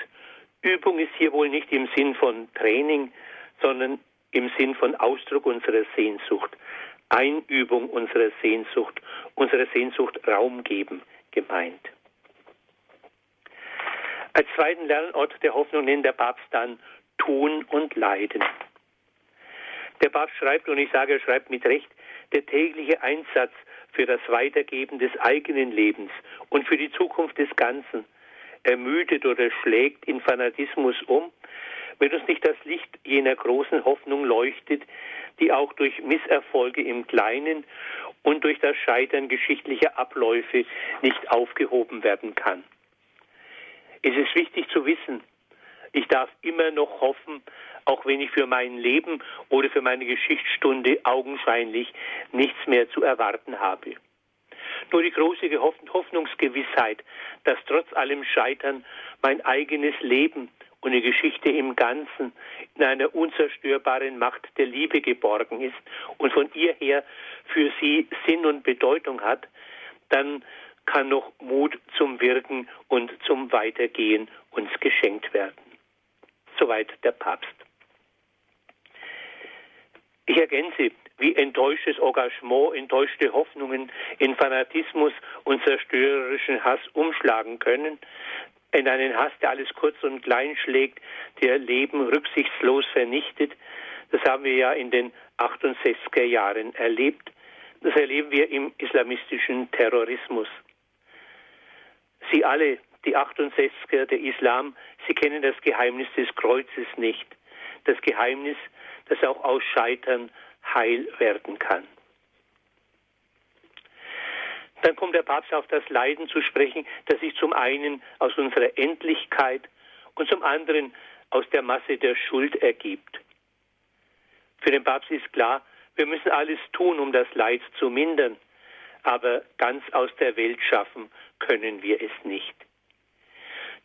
Übung ist hier wohl nicht im Sinn von Training, sondern im Sinn von Ausdruck unserer Sehnsucht. Einübung unserer Sehnsucht, unserer Sehnsucht Raum geben gemeint. Als zweiten Lernort der Hoffnung nennt der Papst dann Tun und Leiden. Der Papst schreibt, und ich sage, er schreibt mit Recht, der tägliche Einsatz für das Weitergeben des eigenen Lebens und für die Zukunft des Ganzen ermüdet oder schlägt in Fanatismus um, wenn uns nicht das Licht jener großen Hoffnung leuchtet, die auch durch Misserfolge im Kleinen und durch das Scheitern geschichtlicher Abläufe nicht aufgehoben werden kann. Es ist wichtig zu wissen, ich darf immer noch hoffen, auch wenn ich für mein Leben oder für meine Geschichtsstunde augenscheinlich nichts mehr zu erwarten habe. Nur die große Hoffnungsgewissheit, dass trotz allem Scheitern mein eigenes Leben und die Geschichte im Ganzen in einer unzerstörbaren Macht der Liebe geborgen ist und von ihr her für sie Sinn und Bedeutung hat, dann kann noch Mut zum Wirken und zum Weitergehen uns geschenkt werden. Soweit der Papst. Ich ergänze, wie enttäuschtes Engagement, enttäuschte Hoffnungen in Fanatismus und zerstörerischen Hass umschlagen können, in einen Hass, der alles kurz und klein schlägt, der Leben rücksichtslos vernichtet. Das haben wir ja in den 68er Jahren erlebt. Das erleben wir im islamistischen Terrorismus. Sie alle, die 68er, der Islam, sie kennen das Geheimnis des Kreuzes nicht. Das Geheimnis, das auch aus Scheitern heil werden kann. Dann kommt der Papst auf das Leiden zu sprechen, das sich zum einen aus unserer Endlichkeit und zum anderen aus der Masse der Schuld ergibt. Für den Papst ist klar, wir müssen alles tun, um das Leid zu mindern, aber ganz aus der Welt schaffen können wir es nicht.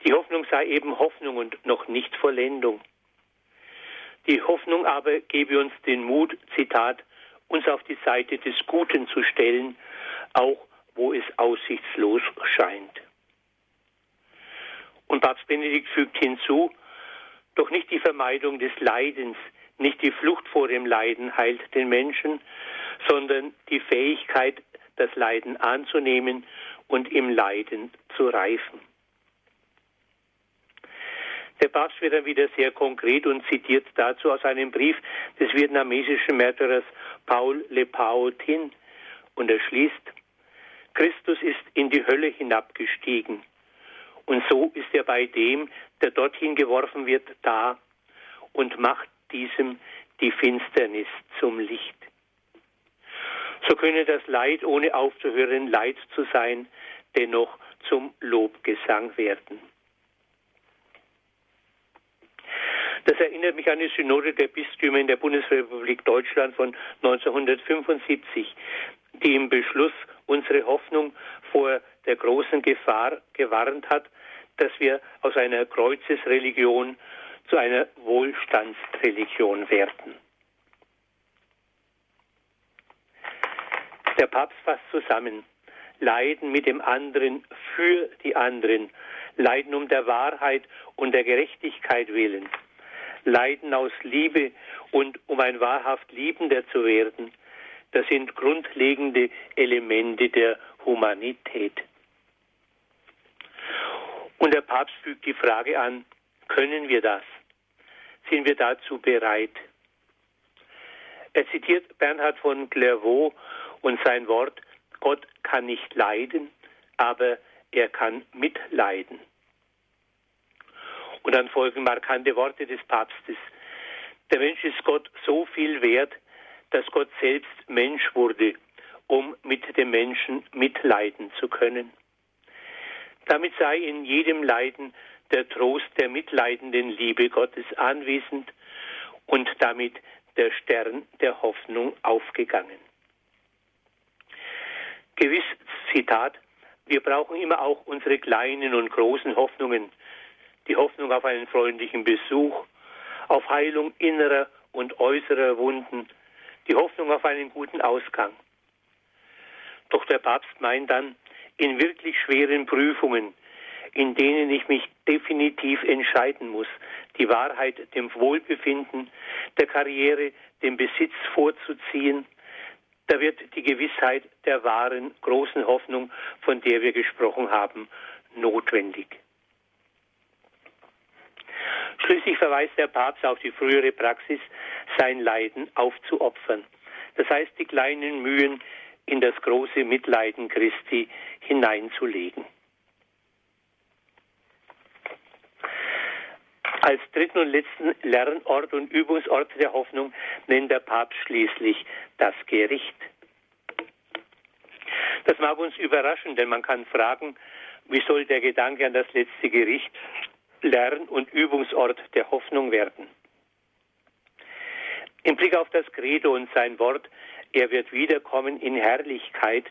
Die Hoffnung sei eben Hoffnung und noch nicht Vollendung. Die Hoffnung aber gebe uns den Mut, Zitat, uns auf die Seite des Guten zu stellen, auch wo es aussichtslos scheint. Und Papst Benedikt fügt hinzu, doch nicht die Vermeidung des Leidens, nicht die Flucht vor dem Leiden heilt den Menschen, sondern die Fähigkeit, das Leiden anzunehmen und im Leiden zu reifen. Der Papst wird dann wieder sehr konkret und zitiert dazu aus einem Brief des vietnamesischen Märtyrers Paul Le Pao Tin und er schließt, Christus ist in die Hölle hinabgestiegen. Und so ist er bei dem, der dorthin geworfen wird, da und macht diesem die Finsternis zum Licht. So könne das Leid, ohne aufzuhören, Leid zu sein, dennoch zum Lobgesang werden. Das erinnert mich an die Synode der Bistümer in der Bundesrepublik Deutschland von 1975, die im Beschluss unsere Hoffnung vor der großen Gefahr gewarnt hat, dass wir aus einer Kreuzesreligion zu einer Wohlstandsreligion werden. Der Papst fasst zusammen, Leiden mit dem anderen für die anderen, Leiden um der Wahrheit und der Gerechtigkeit willen, Leiden aus Liebe und um ein wahrhaft Liebender zu werden, das sind grundlegende Elemente der Humanität. Und der Papst fügt die Frage an, können wir das? Sind wir dazu bereit? Er zitiert Bernhard von Clairvaux und sein Wort, Gott kann nicht leiden, aber er kann mitleiden. Und dann folgen markante Worte des Papstes. Der Mensch ist Gott so viel wert, dass Gott selbst Mensch wurde, um mit dem Menschen mitleiden zu können. Damit sei in jedem Leiden der Trost der mitleidenden Liebe Gottes anwesend und damit der Stern der Hoffnung aufgegangen. Gewiss, Zitat, wir brauchen immer auch unsere kleinen und großen Hoffnungen, die Hoffnung auf einen freundlichen Besuch, auf Heilung innerer und äußerer Wunden, die Hoffnung auf einen guten Ausgang. Doch der Papst meint dann, in wirklich schweren Prüfungen, in denen ich mich definitiv entscheiden muss, die Wahrheit dem Wohlbefinden, der Karriere, dem Besitz vorzuziehen, da wird die Gewissheit der wahren großen Hoffnung, von der wir gesprochen haben, notwendig. Schließlich verweist der Papst auf die frühere Praxis, sein Leiden aufzuopfern. Das heißt, die kleinen Mühen in das große Mitleiden Christi hineinzulegen. Als dritten und letzten Lernort und Übungsort der Hoffnung nennt der Papst schließlich das Gericht. Das mag uns überraschen, denn man kann fragen, wie soll der Gedanke an das letzte Gericht Lern- und Übungsort der Hoffnung werden? Im Blick auf das Credo und sein Wort, er wird wiederkommen in Herrlichkeit,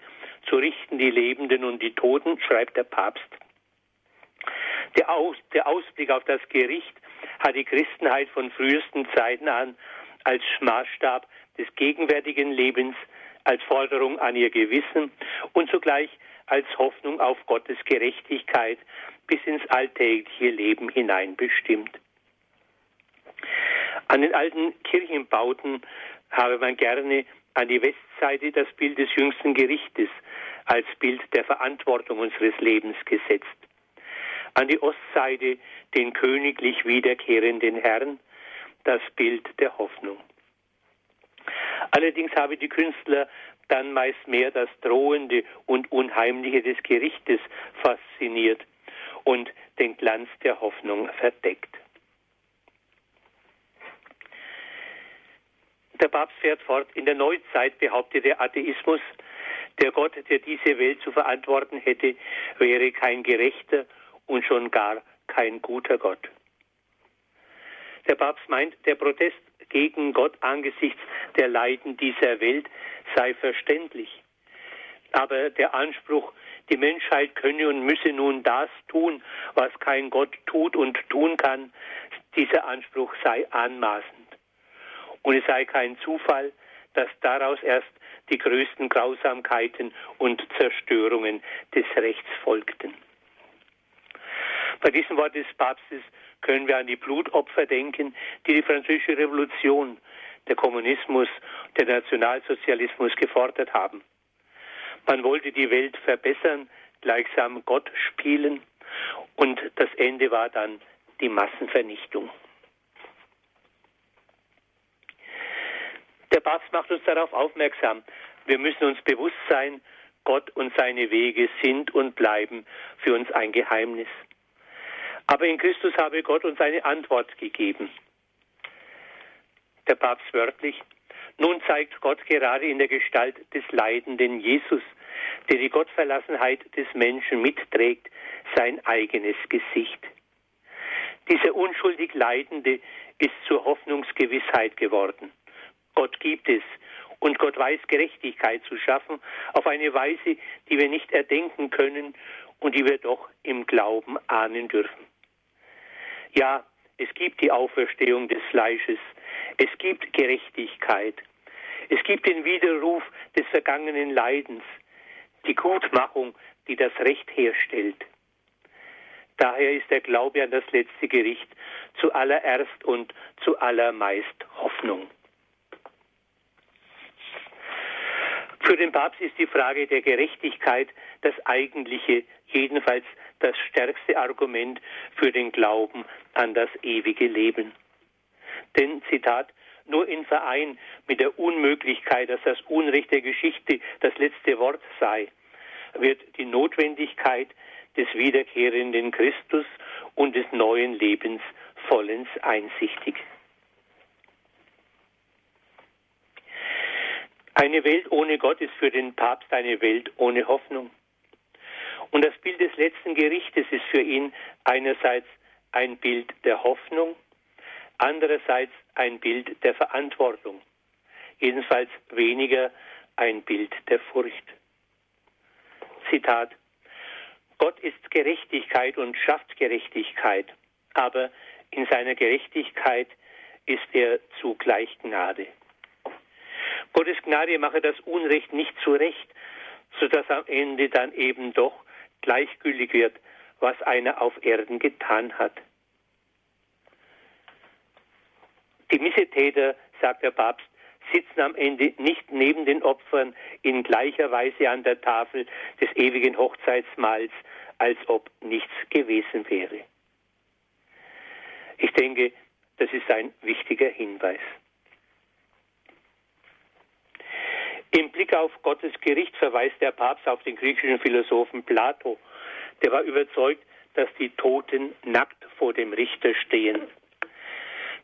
zu richten die Lebenden und die Toten, schreibt der Papst. Der, Aus, der Ausblick auf das Gericht hat die Christenheit von frühesten Zeiten an als Maßstab des gegenwärtigen Lebens, als Forderung an ihr Gewissen und zugleich als Hoffnung auf Gottes Gerechtigkeit bis ins alltägliche Leben hinein bestimmt. An den alten Kirchenbauten habe man gerne an die Westseite das Bild des jüngsten Gerichtes als Bild der Verantwortung unseres Lebens gesetzt. An die Ostseite den königlich wiederkehrenden Herrn, das Bild der Hoffnung. Allerdings habe die Künstler dann meist mehr das Drohende und Unheimliche des Gerichtes fasziniert und den Glanz der Hoffnung verdeckt. Der Papst fährt fort, in der Neuzeit behauptet der Atheismus, der Gott, der diese Welt zu verantworten hätte, wäre kein gerechter und schon gar kein guter Gott. Der Papst meint, der Protest gegen Gott angesichts der Leiden dieser Welt sei verständlich. Aber der Anspruch, die Menschheit könne und müsse nun das tun, was kein Gott tut und tun kann, dieser Anspruch sei anmaßend. Und es sei kein Zufall, dass daraus erst die größten Grausamkeiten und Zerstörungen des Rechts folgten. Bei diesem Wort des Papstes können wir an die Blutopfer denken, die die französische Revolution, der Kommunismus, der Nationalsozialismus gefordert haben. Man wollte die Welt verbessern, gleichsam Gott spielen und das Ende war dann die Massenvernichtung. Der Papst macht uns darauf aufmerksam, wir müssen uns bewusst sein, Gott und seine Wege sind und bleiben für uns ein Geheimnis. Aber in Christus habe Gott uns eine Antwort gegeben. Der Papst wörtlich, nun zeigt Gott gerade in der Gestalt des leidenden Jesus, der die Gottverlassenheit des Menschen mitträgt, sein eigenes Gesicht. Dieser unschuldig Leidende ist zur Hoffnungsgewissheit geworden. Gott gibt es und Gott weiß Gerechtigkeit zu schaffen auf eine Weise, die wir nicht erdenken können und die wir doch im Glauben ahnen dürfen. Ja, es gibt die Auferstehung des Fleisches. Es gibt Gerechtigkeit. Es gibt den Widerruf des vergangenen Leidens, die Gutmachung, die das Recht herstellt. Daher ist der Glaube an das letzte Gericht zuallererst und zuallermeist Hoffnung. Für den Papst ist die Frage der Gerechtigkeit das eigentliche, jedenfalls das stärkste Argument für den Glauben an das ewige Leben. Denn, Zitat, nur in Verein mit der Unmöglichkeit, dass das Unrecht der Geschichte das letzte Wort sei, wird die Notwendigkeit des wiederkehrenden Christus und des neuen Lebens vollends einsichtig. Eine Welt ohne Gott ist für den Papst eine Welt ohne Hoffnung. Und das Bild des letzten Gerichtes ist für ihn einerseits ein Bild der Hoffnung, andererseits ein Bild der Verantwortung, jedenfalls weniger ein Bild der Furcht. Zitat Gott ist Gerechtigkeit und schafft Gerechtigkeit, aber in seiner Gerechtigkeit ist er zugleich Gnade. Gottes Gnade mache das Unrecht nicht zurecht, sodass am Ende dann eben doch gleichgültig wird, was einer auf Erden getan hat. Die Missetäter, sagt der Papst, sitzen am Ende nicht neben den Opfern in gleicher Weise an der Tafel des ewigen Hochzeitsmahls, als ob nichts gewesen wäre. Ich denke, das ist ein wichtiger Hinweis. Im Blick auf Gottes Gericht verweist der Papst auf den griechischen Philosophen Plato. Der war überzeugt, dass die Toten nackt vor dem Richter stehen.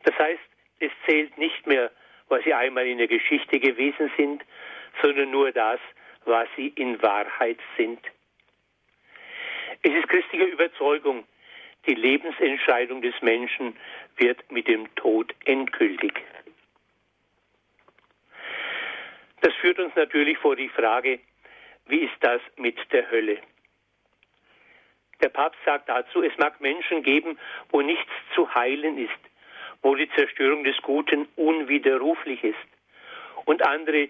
Das heißt, es zählt nicht mehr, was sie einmal in der Geschichte gewesen sind, sondern nur das, was sie in Wahrheit sind. Es ist christliche Überzeugung, die Lebensentscheidung des Menschen wird mit dem Tod endgültig. Das führt uns natürlich vor die Frage, wie ist das mit der Hölle? Der Papst sagt dazu, es mag Menschen geben, wo nichts zu heilen ist, wo die Zerstörung des Guten unwiderruflich ist, und andere,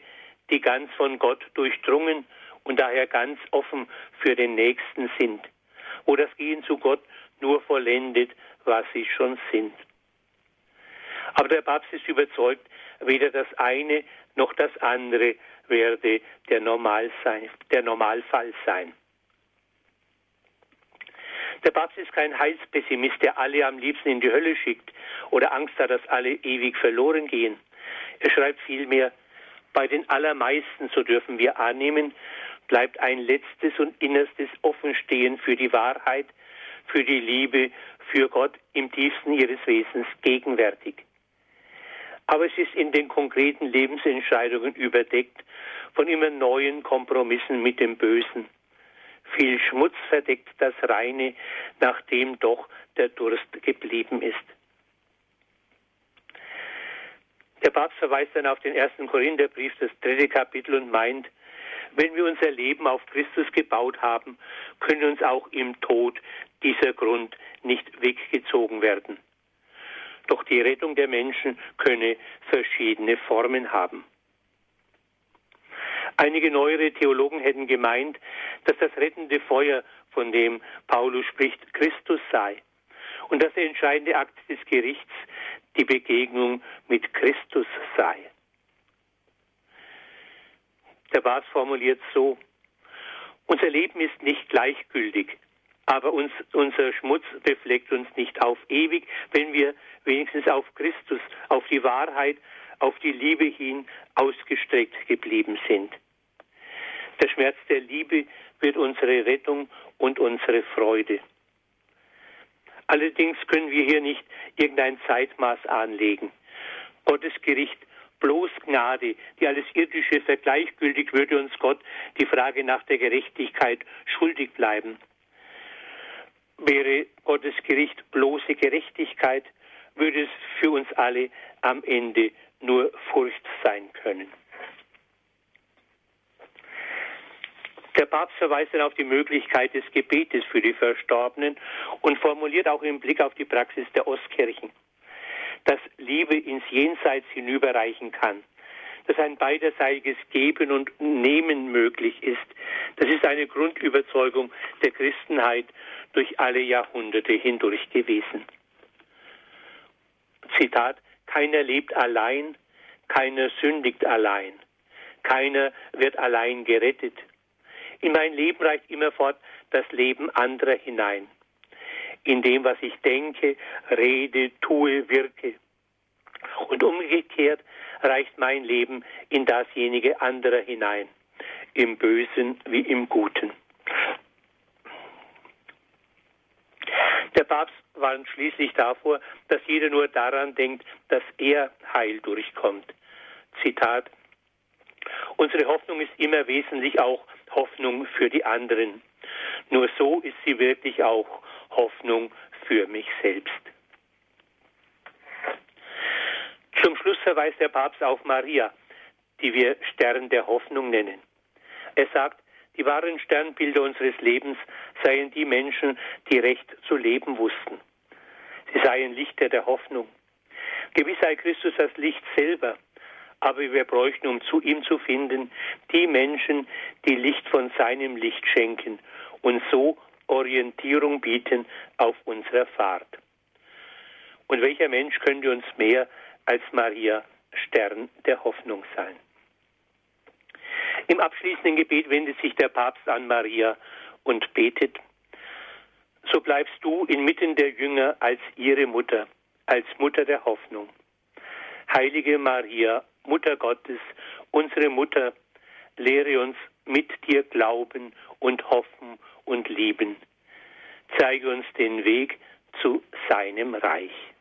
die ganz von Gott durchdrungen und daher ganz offen für den Nächsten sind, wo das Gehen zu Gott nur vollendet, was sie schon sind. Aber der Papst ist überzeugt, weder das eine noch das andere werde der, Normal sein, der Normalfall sein. Der Papst ist kein Heilspessimist, der alle am liebsten in die Hölle schickt oder Angst hat, dass alle ewig verloren gehen. Er schreibt vielmehr, bei den allermeisten, so dürfen wir annehmen, bleibt ein letztes und innerstes Offenstehen für die Wahrheit, für die Liebe, für Gott im tiefsten ihres Wesens gegenwärtig. Aber es ist in den konkreten Lebensentscheidungen überdeckt von immer neuen Kompromissen mit dem Bösen. Viel Schmutz verdeckt das Reine, nachdem doch der Durst geblieben ist. Der Papst verweist dann auf den ersten Korintherbrief, das dritte Kapitel, und meint, wenn wir unser Leben auf Christus gebaut haben, können uns auch im Tod dieser Grund nicht weggezogen werden. Doch die Rettung der Menschen könne verschiedene Formen haben. Einige neuere Theologen hätten gemeint, dass das rettende Feuer, von dem Paulus spricht, Christus sei und dass der entscheidende Akt des Gerichts die Begegnung mit Christus sei. Der Bas formuliert so, unser Leben ist nicht gleichgültig, aber uns, unser Schmutz befleckt uns nicht auf ewig, wenn wir wenigstens auf Christus, auf die Wahrheit, auf die Liebe hin ausgestreckt geblieben sind. Der Schmerz der Liebe wird unsere Rettung und unsere Freude. Allerdings können wir hier nicht irgendein Zeitmaß anlegen. Gottes Gericht bloß Gnade, die alles Irdische vergleichgültig, würde uns Gott die Frage nach der Gerechtigkeit schuldig bleiben. Wäre Gottes Gericht bloße Gerechtigkeit, würde es für uns alle am Ende nur Furcht sein können. Der Papst verweist dann auf die Möglichkeit des Gebetes für die Verstorbenen und formuliert auch im Blick auf die Praxis der Ostkirchen, dass Liebe ins Jenseits hinüberreichen kann, dass ein beiderseitiges Geben und Nehmen möglich ist. Das ist eine Grundüberzeugung der Christenheit durch alle Jahrhunderte hindurch gewesen. Zitat, keiner lebt allein, keiner sündigt allein, keiner wird allein gerettet. In mein Leben reicht immerfort das Leben anderer hinein. In dem, was ich denke, rede, tue, wirke. Und umgekehrt reicht mein Leben in dasjenige anderer hinein, im Bösen wie im Guten. Der Papst warnt schließlich davor, dass jeder nur daran denkt, dass er heil durchkommt. Zitat Unsere Hoffnung ist immer wesentlich auch Hoffnung für die anderen. Nur so ist sie wirklich auch Hoffnung für mich selbst. Zum Schluss verweist der Papst auf Maria, die wir Stern der Hoffnung nennen. Er sagt, die wahren Sternbilder unseres Lebens seien die Menschen, die recht zu leben wussten. Sie seien Lichter der Hoffnung. Gewiss sei Christus das Licht selber, aber wir bräuchten, um zu ihm zu finden, die Menschen, die Licht von seinem Licht schenken und so Orientierung bieten auf unserer Fahrt. Und welcher Mensch könnte uns mehr als Maria Stern der Hoffnung sein? Im abschließenden Gebet wendet sich der Papst an Maria und betet, so bleibst du inmitten der Jünger als ihre Mutter, als Mutter der Hoffnung. Heilige Maria, Mutter Gottes, unsere Mutter, lehre uns mit dir glauben und hoffen und lieben. Zeige uns den Weg zu seinem Reich.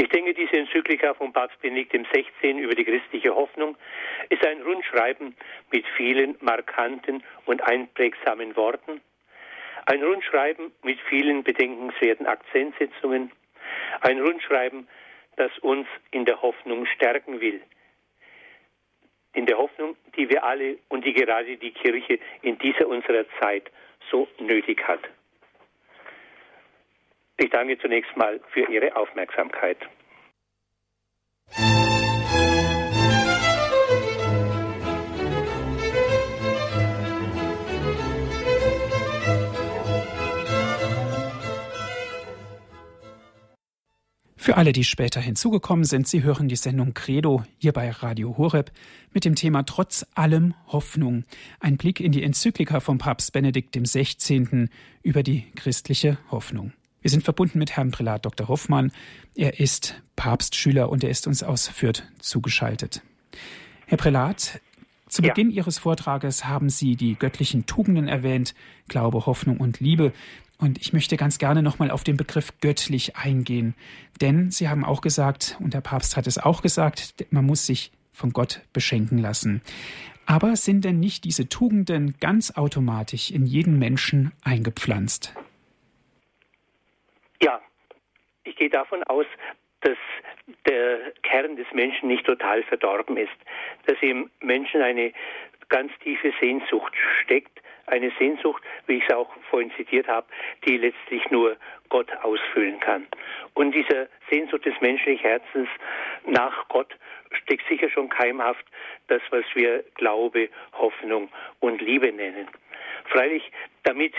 Ich denke, diese Enzyklika von Papst Benedikt XVI über die christliche Hoffnung ist ein Rundschreiben mit vielen markanten und einprägsamen Worten, ein Rundschreiben mit vielen bedenkenswerten Akzentsetzungen, ein Rundschreiben, das uns in der Hoffnung stärken will. In der Hoffnung, die wir alle und die gerade die Kirche in dieser unserer Zeit so nötig hat. Ich danke zunächst mal für Ihre Aufmerksamkeit.
Für alle, die später hinzugekommen sind, Sie hören die Sendung Credo hier bei Radio Horeb mit dem Thema Trotz allem Hoffnung. Ein Blick in die Enzyklika vom Papst Benedikt XVI. über die christliche Hoffnung. Wir sind verbunden mit Herrn Prälat Dr. Hoffmann. Er ist Papstschüler und er ist uns aus Fürth zugeschaltet. Herr Prälat, zu ja. Beginn Ihres Vortrages haben Sie die göttlichen Tugenden erwähnt, Glaube, Hoffnung und Liebe. Und ich möchte ganz gerne nochmal auf den Begriff göttlich eingehen. Denn Sie haben auch gesagt, und der Papst hat es auch gesagt, man muss sich von Gott beschenken lassen. Aber sind denn nicht diese Tugenden ganz automatisch in jeden Menschen eingepflanzt?
Ja, ich gehe davon aus, dass der Kern des Menschen nicht total verdorben ist, dass im Menschen eine ganz tiefe Sehnsucht steckt, eine Sehnsucht, wie ich es auch vorhin zitiert habe, die letztlich nur Gott ausfüllen kann. Und dieser Sehnsucht des menschlichen Herzens nach Gott steckt sicher schon keimhaft das, was wir Glaube, Hoffnung und Liebe nennen. Freilich, damit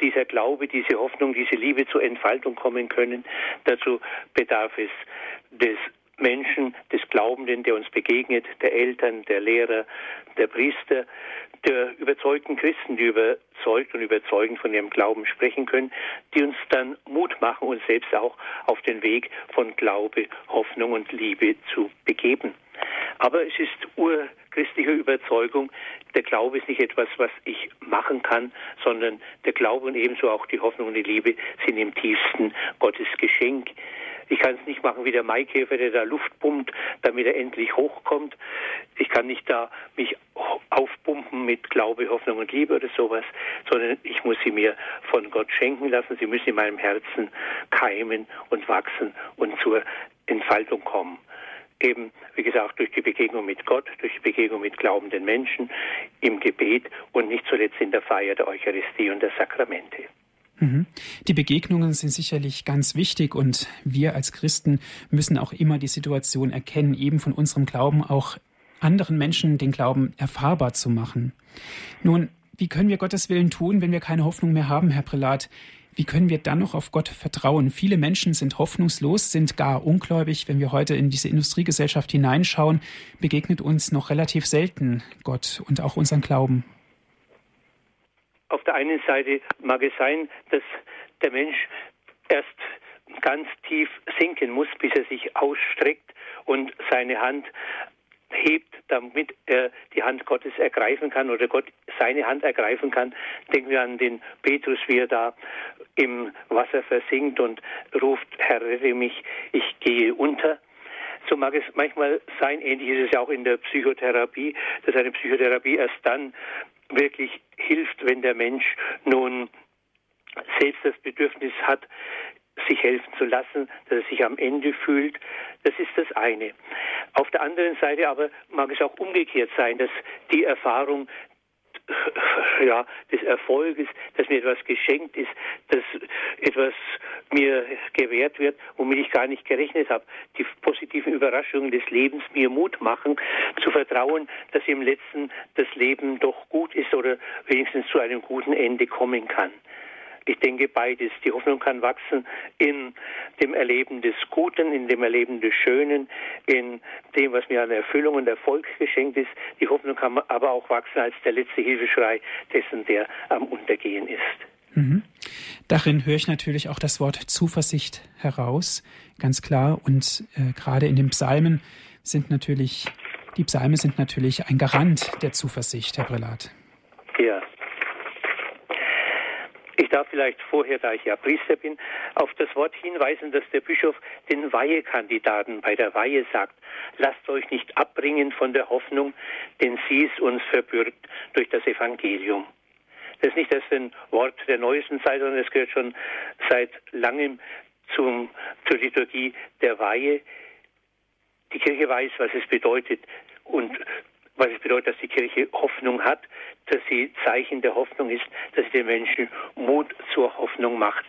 dieser Glaube, diese Hoffnung, diese Liebe zur Entfaltung kommen können, dazu bedarf es des Menschen, des Glaubenden, der uns begegnet, der Eltern, der Lehrer, der Priester, der überzeugten Christen, die überzeugt und überzeugend von ihrem Glauben sprechen können, die uns dann Mut machen, uns selbst auch auf den Weg von Glaube, Hoffnung und Liebe zu begeben. Aber es ist urchristliche Überzeugung, der Glaube ist nicht etwas, was ich machen kann, sondern der Glaube und ebenso auch die Hoffnung und die Liebe sind im tiefsten Gottes Geschenk. Ich kann es nicht machen wie der Maikäfer, der da Luft pumpt, damit er endlich hochkommt. Ich kann nicht da mich aufpumpen mit Glaube, Hoffnung und Liebe oder sowas, sondern ich muss sie mir von Gott schenken lassen. Sie müssen in meinem Herzen keimen und wachsen und zur Entfaltung kommen eben, wie gesagt, durch die Begegnung mit Gott, durch die Begegnung mit glaubenden Menschen, im Gebet und nicht zuletzt in der Feier der Eucharistie und der Sakramente.
Mhm. Die Begegnungen sind sicherlich ganz wichtig und wir als Christen müssen auch immer die Situation erkennen, eben von unserem Glauben auch anderen Menschen den Glauben erfahrbar zu machen. Nun, wie können wir Gottes Willen tun, wenn wir keine Hoffnung mehr haben, Herr Prälat? Wie können wir dann noch auf Gott vertrauen? Viele Menschen sind hoffnungslos, sind gar ungläubig. Wenn wir heute in diese Industriegesellschaft hineinschauen, begegnet uns noch relativ selten Gott und auch unseren Glauben.
Auf der einen Seite mag es sein, dass der Mensch erst ganz tief sinken muss, bis er sich ausstreckt und seine Hand hebt, damit er die Hand Gottes ergreifen kann oder Gott seine Hand ergreifen kann. Denken wir an den Petrus, wie er da im Wasser versinkt und ruft, Herr, rette mich, ich gehe unter. So mag es manchmal sein, ähnlich ist es ja auch in der Psychotherapie, dass eine Psychotherapie erst dann wirklich hilft, wenn der Mensch nun selbst das Bedürfnis hat, sich helfen zu lassen, dass er sich am Ende fühlt. Das ist das eine. Auf der anderen Seite aber mag es auch umgekehrt sein, dass die Erfahrung ja, des Erfolges, dass mir etwas geschenkt ist, dass etwas mir gewährt wird, womit ich gar nicht gerechnet habe. Die positiven Überraschungen des Lebens mir Mut machen, zu vertrauen, dass im letzten das Leben doch gut ist oder wenigstens zu einem guten Ende kommen kann. Ich denke beides. Die Hoffnung kann wachsen in dem Erleben des Guten, in dem Erleben des Schönen, in dem, was mir an Erfüllung und Erfolg geschenkt ist. Die Hoffnung kann aber auch wachsen als der letzte Hilfeschrei dessen, der am Untergehen ist.
Mhm. Darin höre ich natürlich auch das Wort Zuversicht heraus, ganz klar. Und äh, gerade in den Psalmen sind natürlich, die Psalme sind natürlich ein Garant der Zuversicht, Herr Brillat.
Ja. Ich darf vielleicht vorher, da ich ja Priester bin, auf das Wort hinweisen, dass der Bischof den Weihekandidaten bei der Weihe sagt, lasst euch nicht abbringen von der Hoffnung, denn sie ist uns verbürgt durch das Evangelium. Das ist nicht erst ein Wort der neuesten Zeit, sondern es gehört schon seit langem zum, zur Liturgie der Weihe. Die Kirche weiß, was es bedeutet und was es bedeutet, dass die Kirche Hoffnung hat, dass sie Zeichen der Hoffnung ist, dass sie den Menschen Mut zur Hoffnung macht.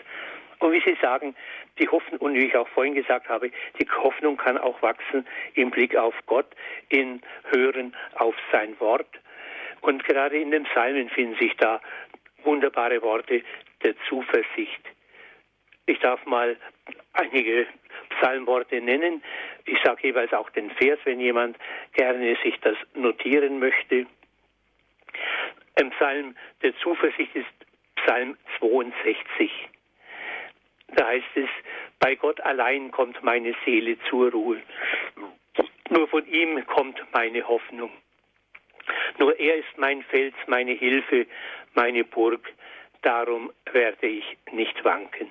Und wie Sie sagen, die Hoffnung, und wie ich auch vorhin gesagt habe, die Hoffnung kann auch wachsen im Blick auf Gott, in Hören auf sein Wort. Und gerade in den Psalmen finden sich da wunderbare Worte der Zuversicht. Ich darf mal einige Psalmworte nennen. Ich sage jeweils auch den Vers, wenn jemand gerne sich das notieren möchte. Ein Psalm der Zuversicht ist Psalm 62. Da heißt es, bei Gott allein kommt meine Seele zur Ruhe. Nur von ihm kommt meine Hoffnung. Nur er ist mein Fels, meine Hilfe, meine Burg. Darum werde ich nicht wanken.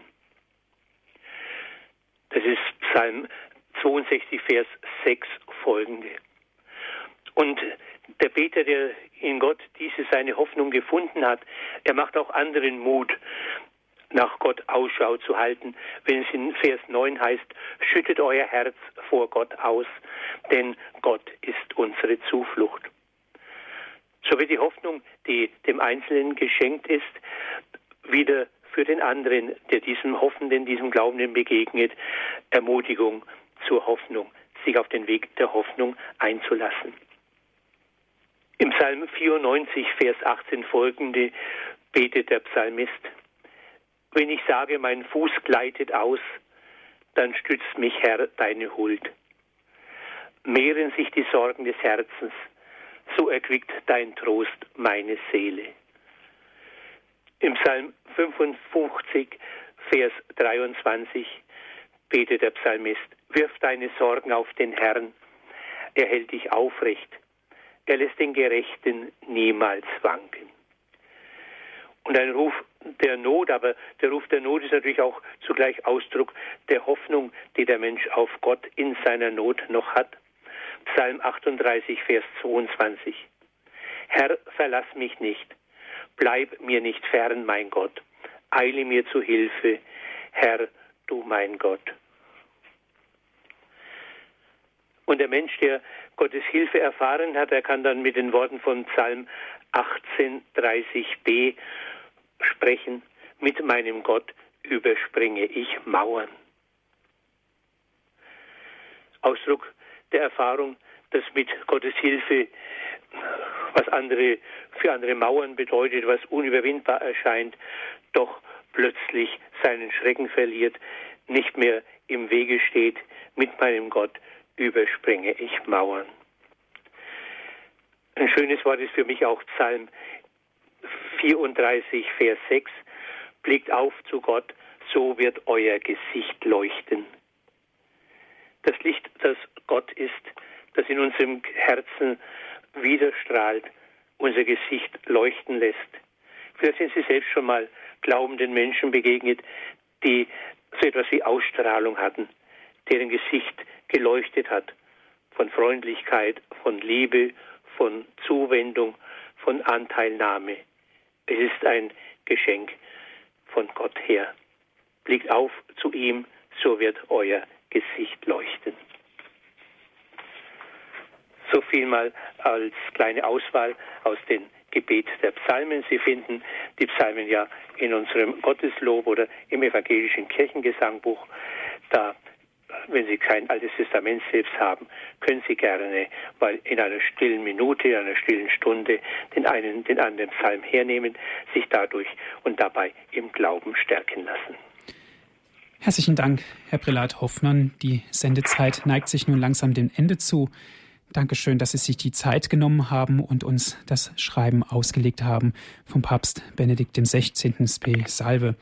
Das ist Psalm 62, Vers 6 folgende. Und der Beter, der in Gott diese seine Hoffnung gefunden hat, er macht auch anderen Mut, nach Gott Ausschau zu halten, wenn es in Vers 9 heißt, schüttet euer Herz vor Gott aus, denn Gott ist unsere Zuflucht. So wird die Hoffnung, die dem Einzelnen geschenkt ist, wieder für den anderen, der diesem Hoffenden, diesem Glaubenden begegnet, Ermutigung zur Hoffnung, sich auf den Weg der Hoffnung einzulassen. Im Psalm 94, Vers 18 folgende betet der Psalmist, wenn ich sage, mein Fuß gleitet aus, dann stützt mich Herr deine Huld. Mehren sich die Sorgen des Herzens, so erquickt dein Trost meine Seele. Im Psalm 55, Vers 23 betet der Psalmist, wirf deine Sorgen auf den Herrn, er hält dich aufrecht, er lässt den Gerechten niemals wanken. Und ein Ruf der Not, aber der Ruf der Not ist natürlich auch zugleich Ausdruck der Hoffnung, die der Mensch auf Gott in seiner Not noch hat. Psalm 38, Vers 22. Herr, verlass mich nicht, bleib mir nicht fern, mein Gott, eile mir zu Hilfe, Herr, du mein Gott. Und der Mensch, der Gottes Hilfe erfahren hat, er kann dann mit den Worten von Psalm 1830b sprechen, mit meinem Gott überspringe ich Mauern. Ausdruck der Erfahrung, dass mit Gottes Hilfe was andere für andere Mauern bedeutet, was unüberwindbar erscheint, doch plötzlich seinen Schrecken verliert, nicht mehr im Wege steht, mit meinem Gott überspringe ich Mauern. Ein schönes Wort ist für mich auch Psalm 34, Vers 6. Blickt auf zu Gott, so wird euer Gesicht leuchten. Das Licht, das Gott ist, das in unserem Herzen widerstrahlt, unser Gesicht leuchten lässt. Vielleicht sind Sie selbst schon mal glaubenden Menschen begegnet, die so etwas wie Ausstrahlung hatten, deren Gesicht geleuchtet hat von Freundlichkeit, von Liebe, von Zuwendung, von Anteilnahme. Es ist ein Geschenk von Gott her. Blickt auf zu ihm, so wird euer Gesicht leuchten. So viel mal als kleine Auswahl aus den Gebet der Psalmen. Sie finden die Psalmen ja in unserem Gotteslob oder im evangelischen Kirchengesangbuch. Da, wenn Sie kein altes Testament selbst haben, können Sie gerne mal in einer stillen Minute, in einer stillen Stunde den einen, den anderen Psalm hernehmen, sich dadurch und dabei im Glauben stärken lassen.
Herzlichen Dank, Herr Prälat Hoffmann. Die Sendezeit neigt sich nun langsam dem Ende zu. Dankeschön, dass Sie sich die Zeit genommen haben und uns das Schreiben ausgelegt haben vom Papst Benedikt XVI. Spe Salve.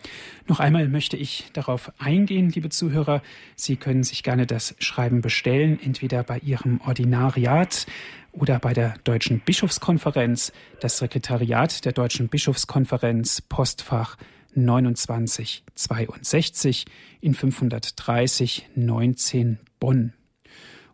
Noch einmal möchte ich darauf eingehen, liebe Zuhörer. Sie können sich gerne das Schreiben bestellen, entweder bei Ihrem Ordinariat oder bei der Deutschen Bischofskonferenz, das Sekretariat der Deutschen Bischofskonferenz, Postfach 29 62 in 530 19 Bonn.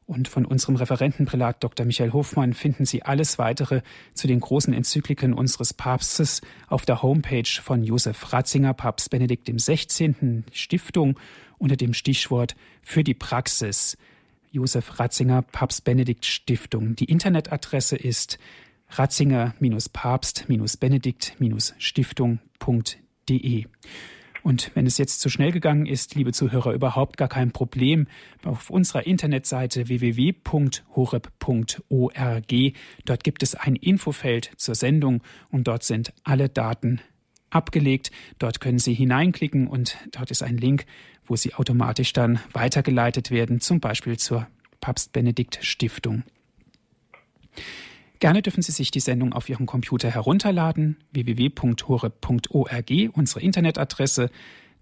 Und von unserem Referentenprälat Dr. Michael Hofmann finden Sie alles weitere zu den großen Enzykliken unseres Papstes auf der Homepage von Josef Ratzinger, Papst Benedikt XVI. Stiftung unter dem Stichwort für die Praxis. Josef Ratzinger, Papst Benedikt Stiftung. Die Internetadresse ist ratzinger-papst-benedikt-stiftung.de. Und wenn es jetzt zu schnell gegangen ist, liebe Zuhörer, überhaupt gar kein Problem. Auf unserer Internetseite www.horeb.org, dort gibt es ein Infofeld zur Sendung und dort sind alle Daten abgelegt. Dort können Sie hineinklicken und dort ist ein Link, wo Sie automatisch dann weitergeleitet werden, zum Beispiel zur Papst Benedikt Stiftung. Gerne dürfen Sie sich die Sendung auf Ihrem Computer herunterladen, www.hore.org, unsere Internetadresse.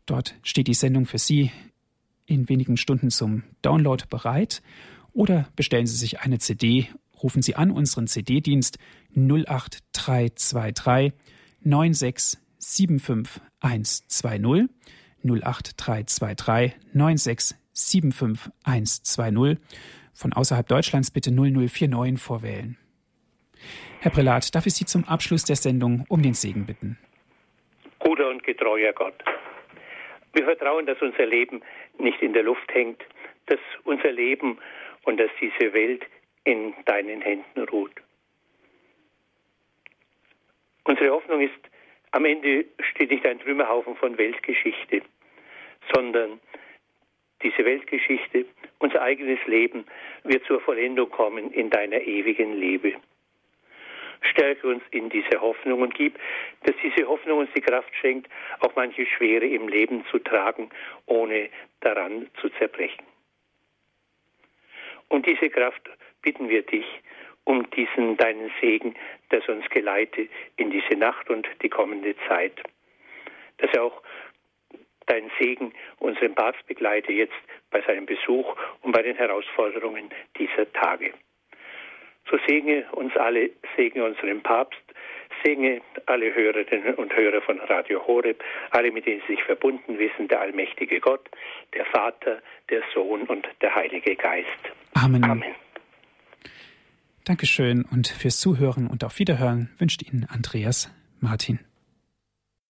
Dort steht die Sendung für Sie in wenigen Stunden zum Download bereit. Oder bestellen Sie sich eine CD, rufen Sie an unseren CD-Dienst 08323 9675120 08323 9675120. Von außerhalb Deutschlands bitte 0049 vorwählen. Herr Prälat, darf ich Sie zum Abschluss der Sendung um den Segen bitten?
Guter und getreuer Gott, wir vertrauen, dass unser Leben nicht in der Luft hängt, dass unser Leben und dass diese Welt in deinen Händen ruht. Unsere Hoffnung ist, am Ende steht nicht ein Trümmerhaufen von Weltgeschichte, sondern diese Weltgeschichte, unser eigenes Leben wird zur Vollendung kommen in deiner ewigen Liebe. Stärke uns in diese Hoffnung und gib, dass diese Hoffnung uns die Kraft schenkt, auch manche Schwere im Leben zu tragen, ohne daran zu zerbrechen. Und diese Kraft bitten wir dich um diesen deinen Segen, dass uns geleite in diese Nacht und die kommende Zeit. Dass er auch dein Segen unseren Papst begleite jetzt bei seinem Besuch und bei den Herausforderungen dieser Tage. So segne uns alle, segne unseren Papst, segne alle Hörerinnen und Hörer von Radio Horeb, alle, mit denen sie sich verbunden wissen, der allmächtige Gott, der Vater, der Sohn und der Heilige Geist.
Amen. Amen. Dankeschön und fürs Zuhören und auf Wiederhören wünscht Ihnen Andreas Martin.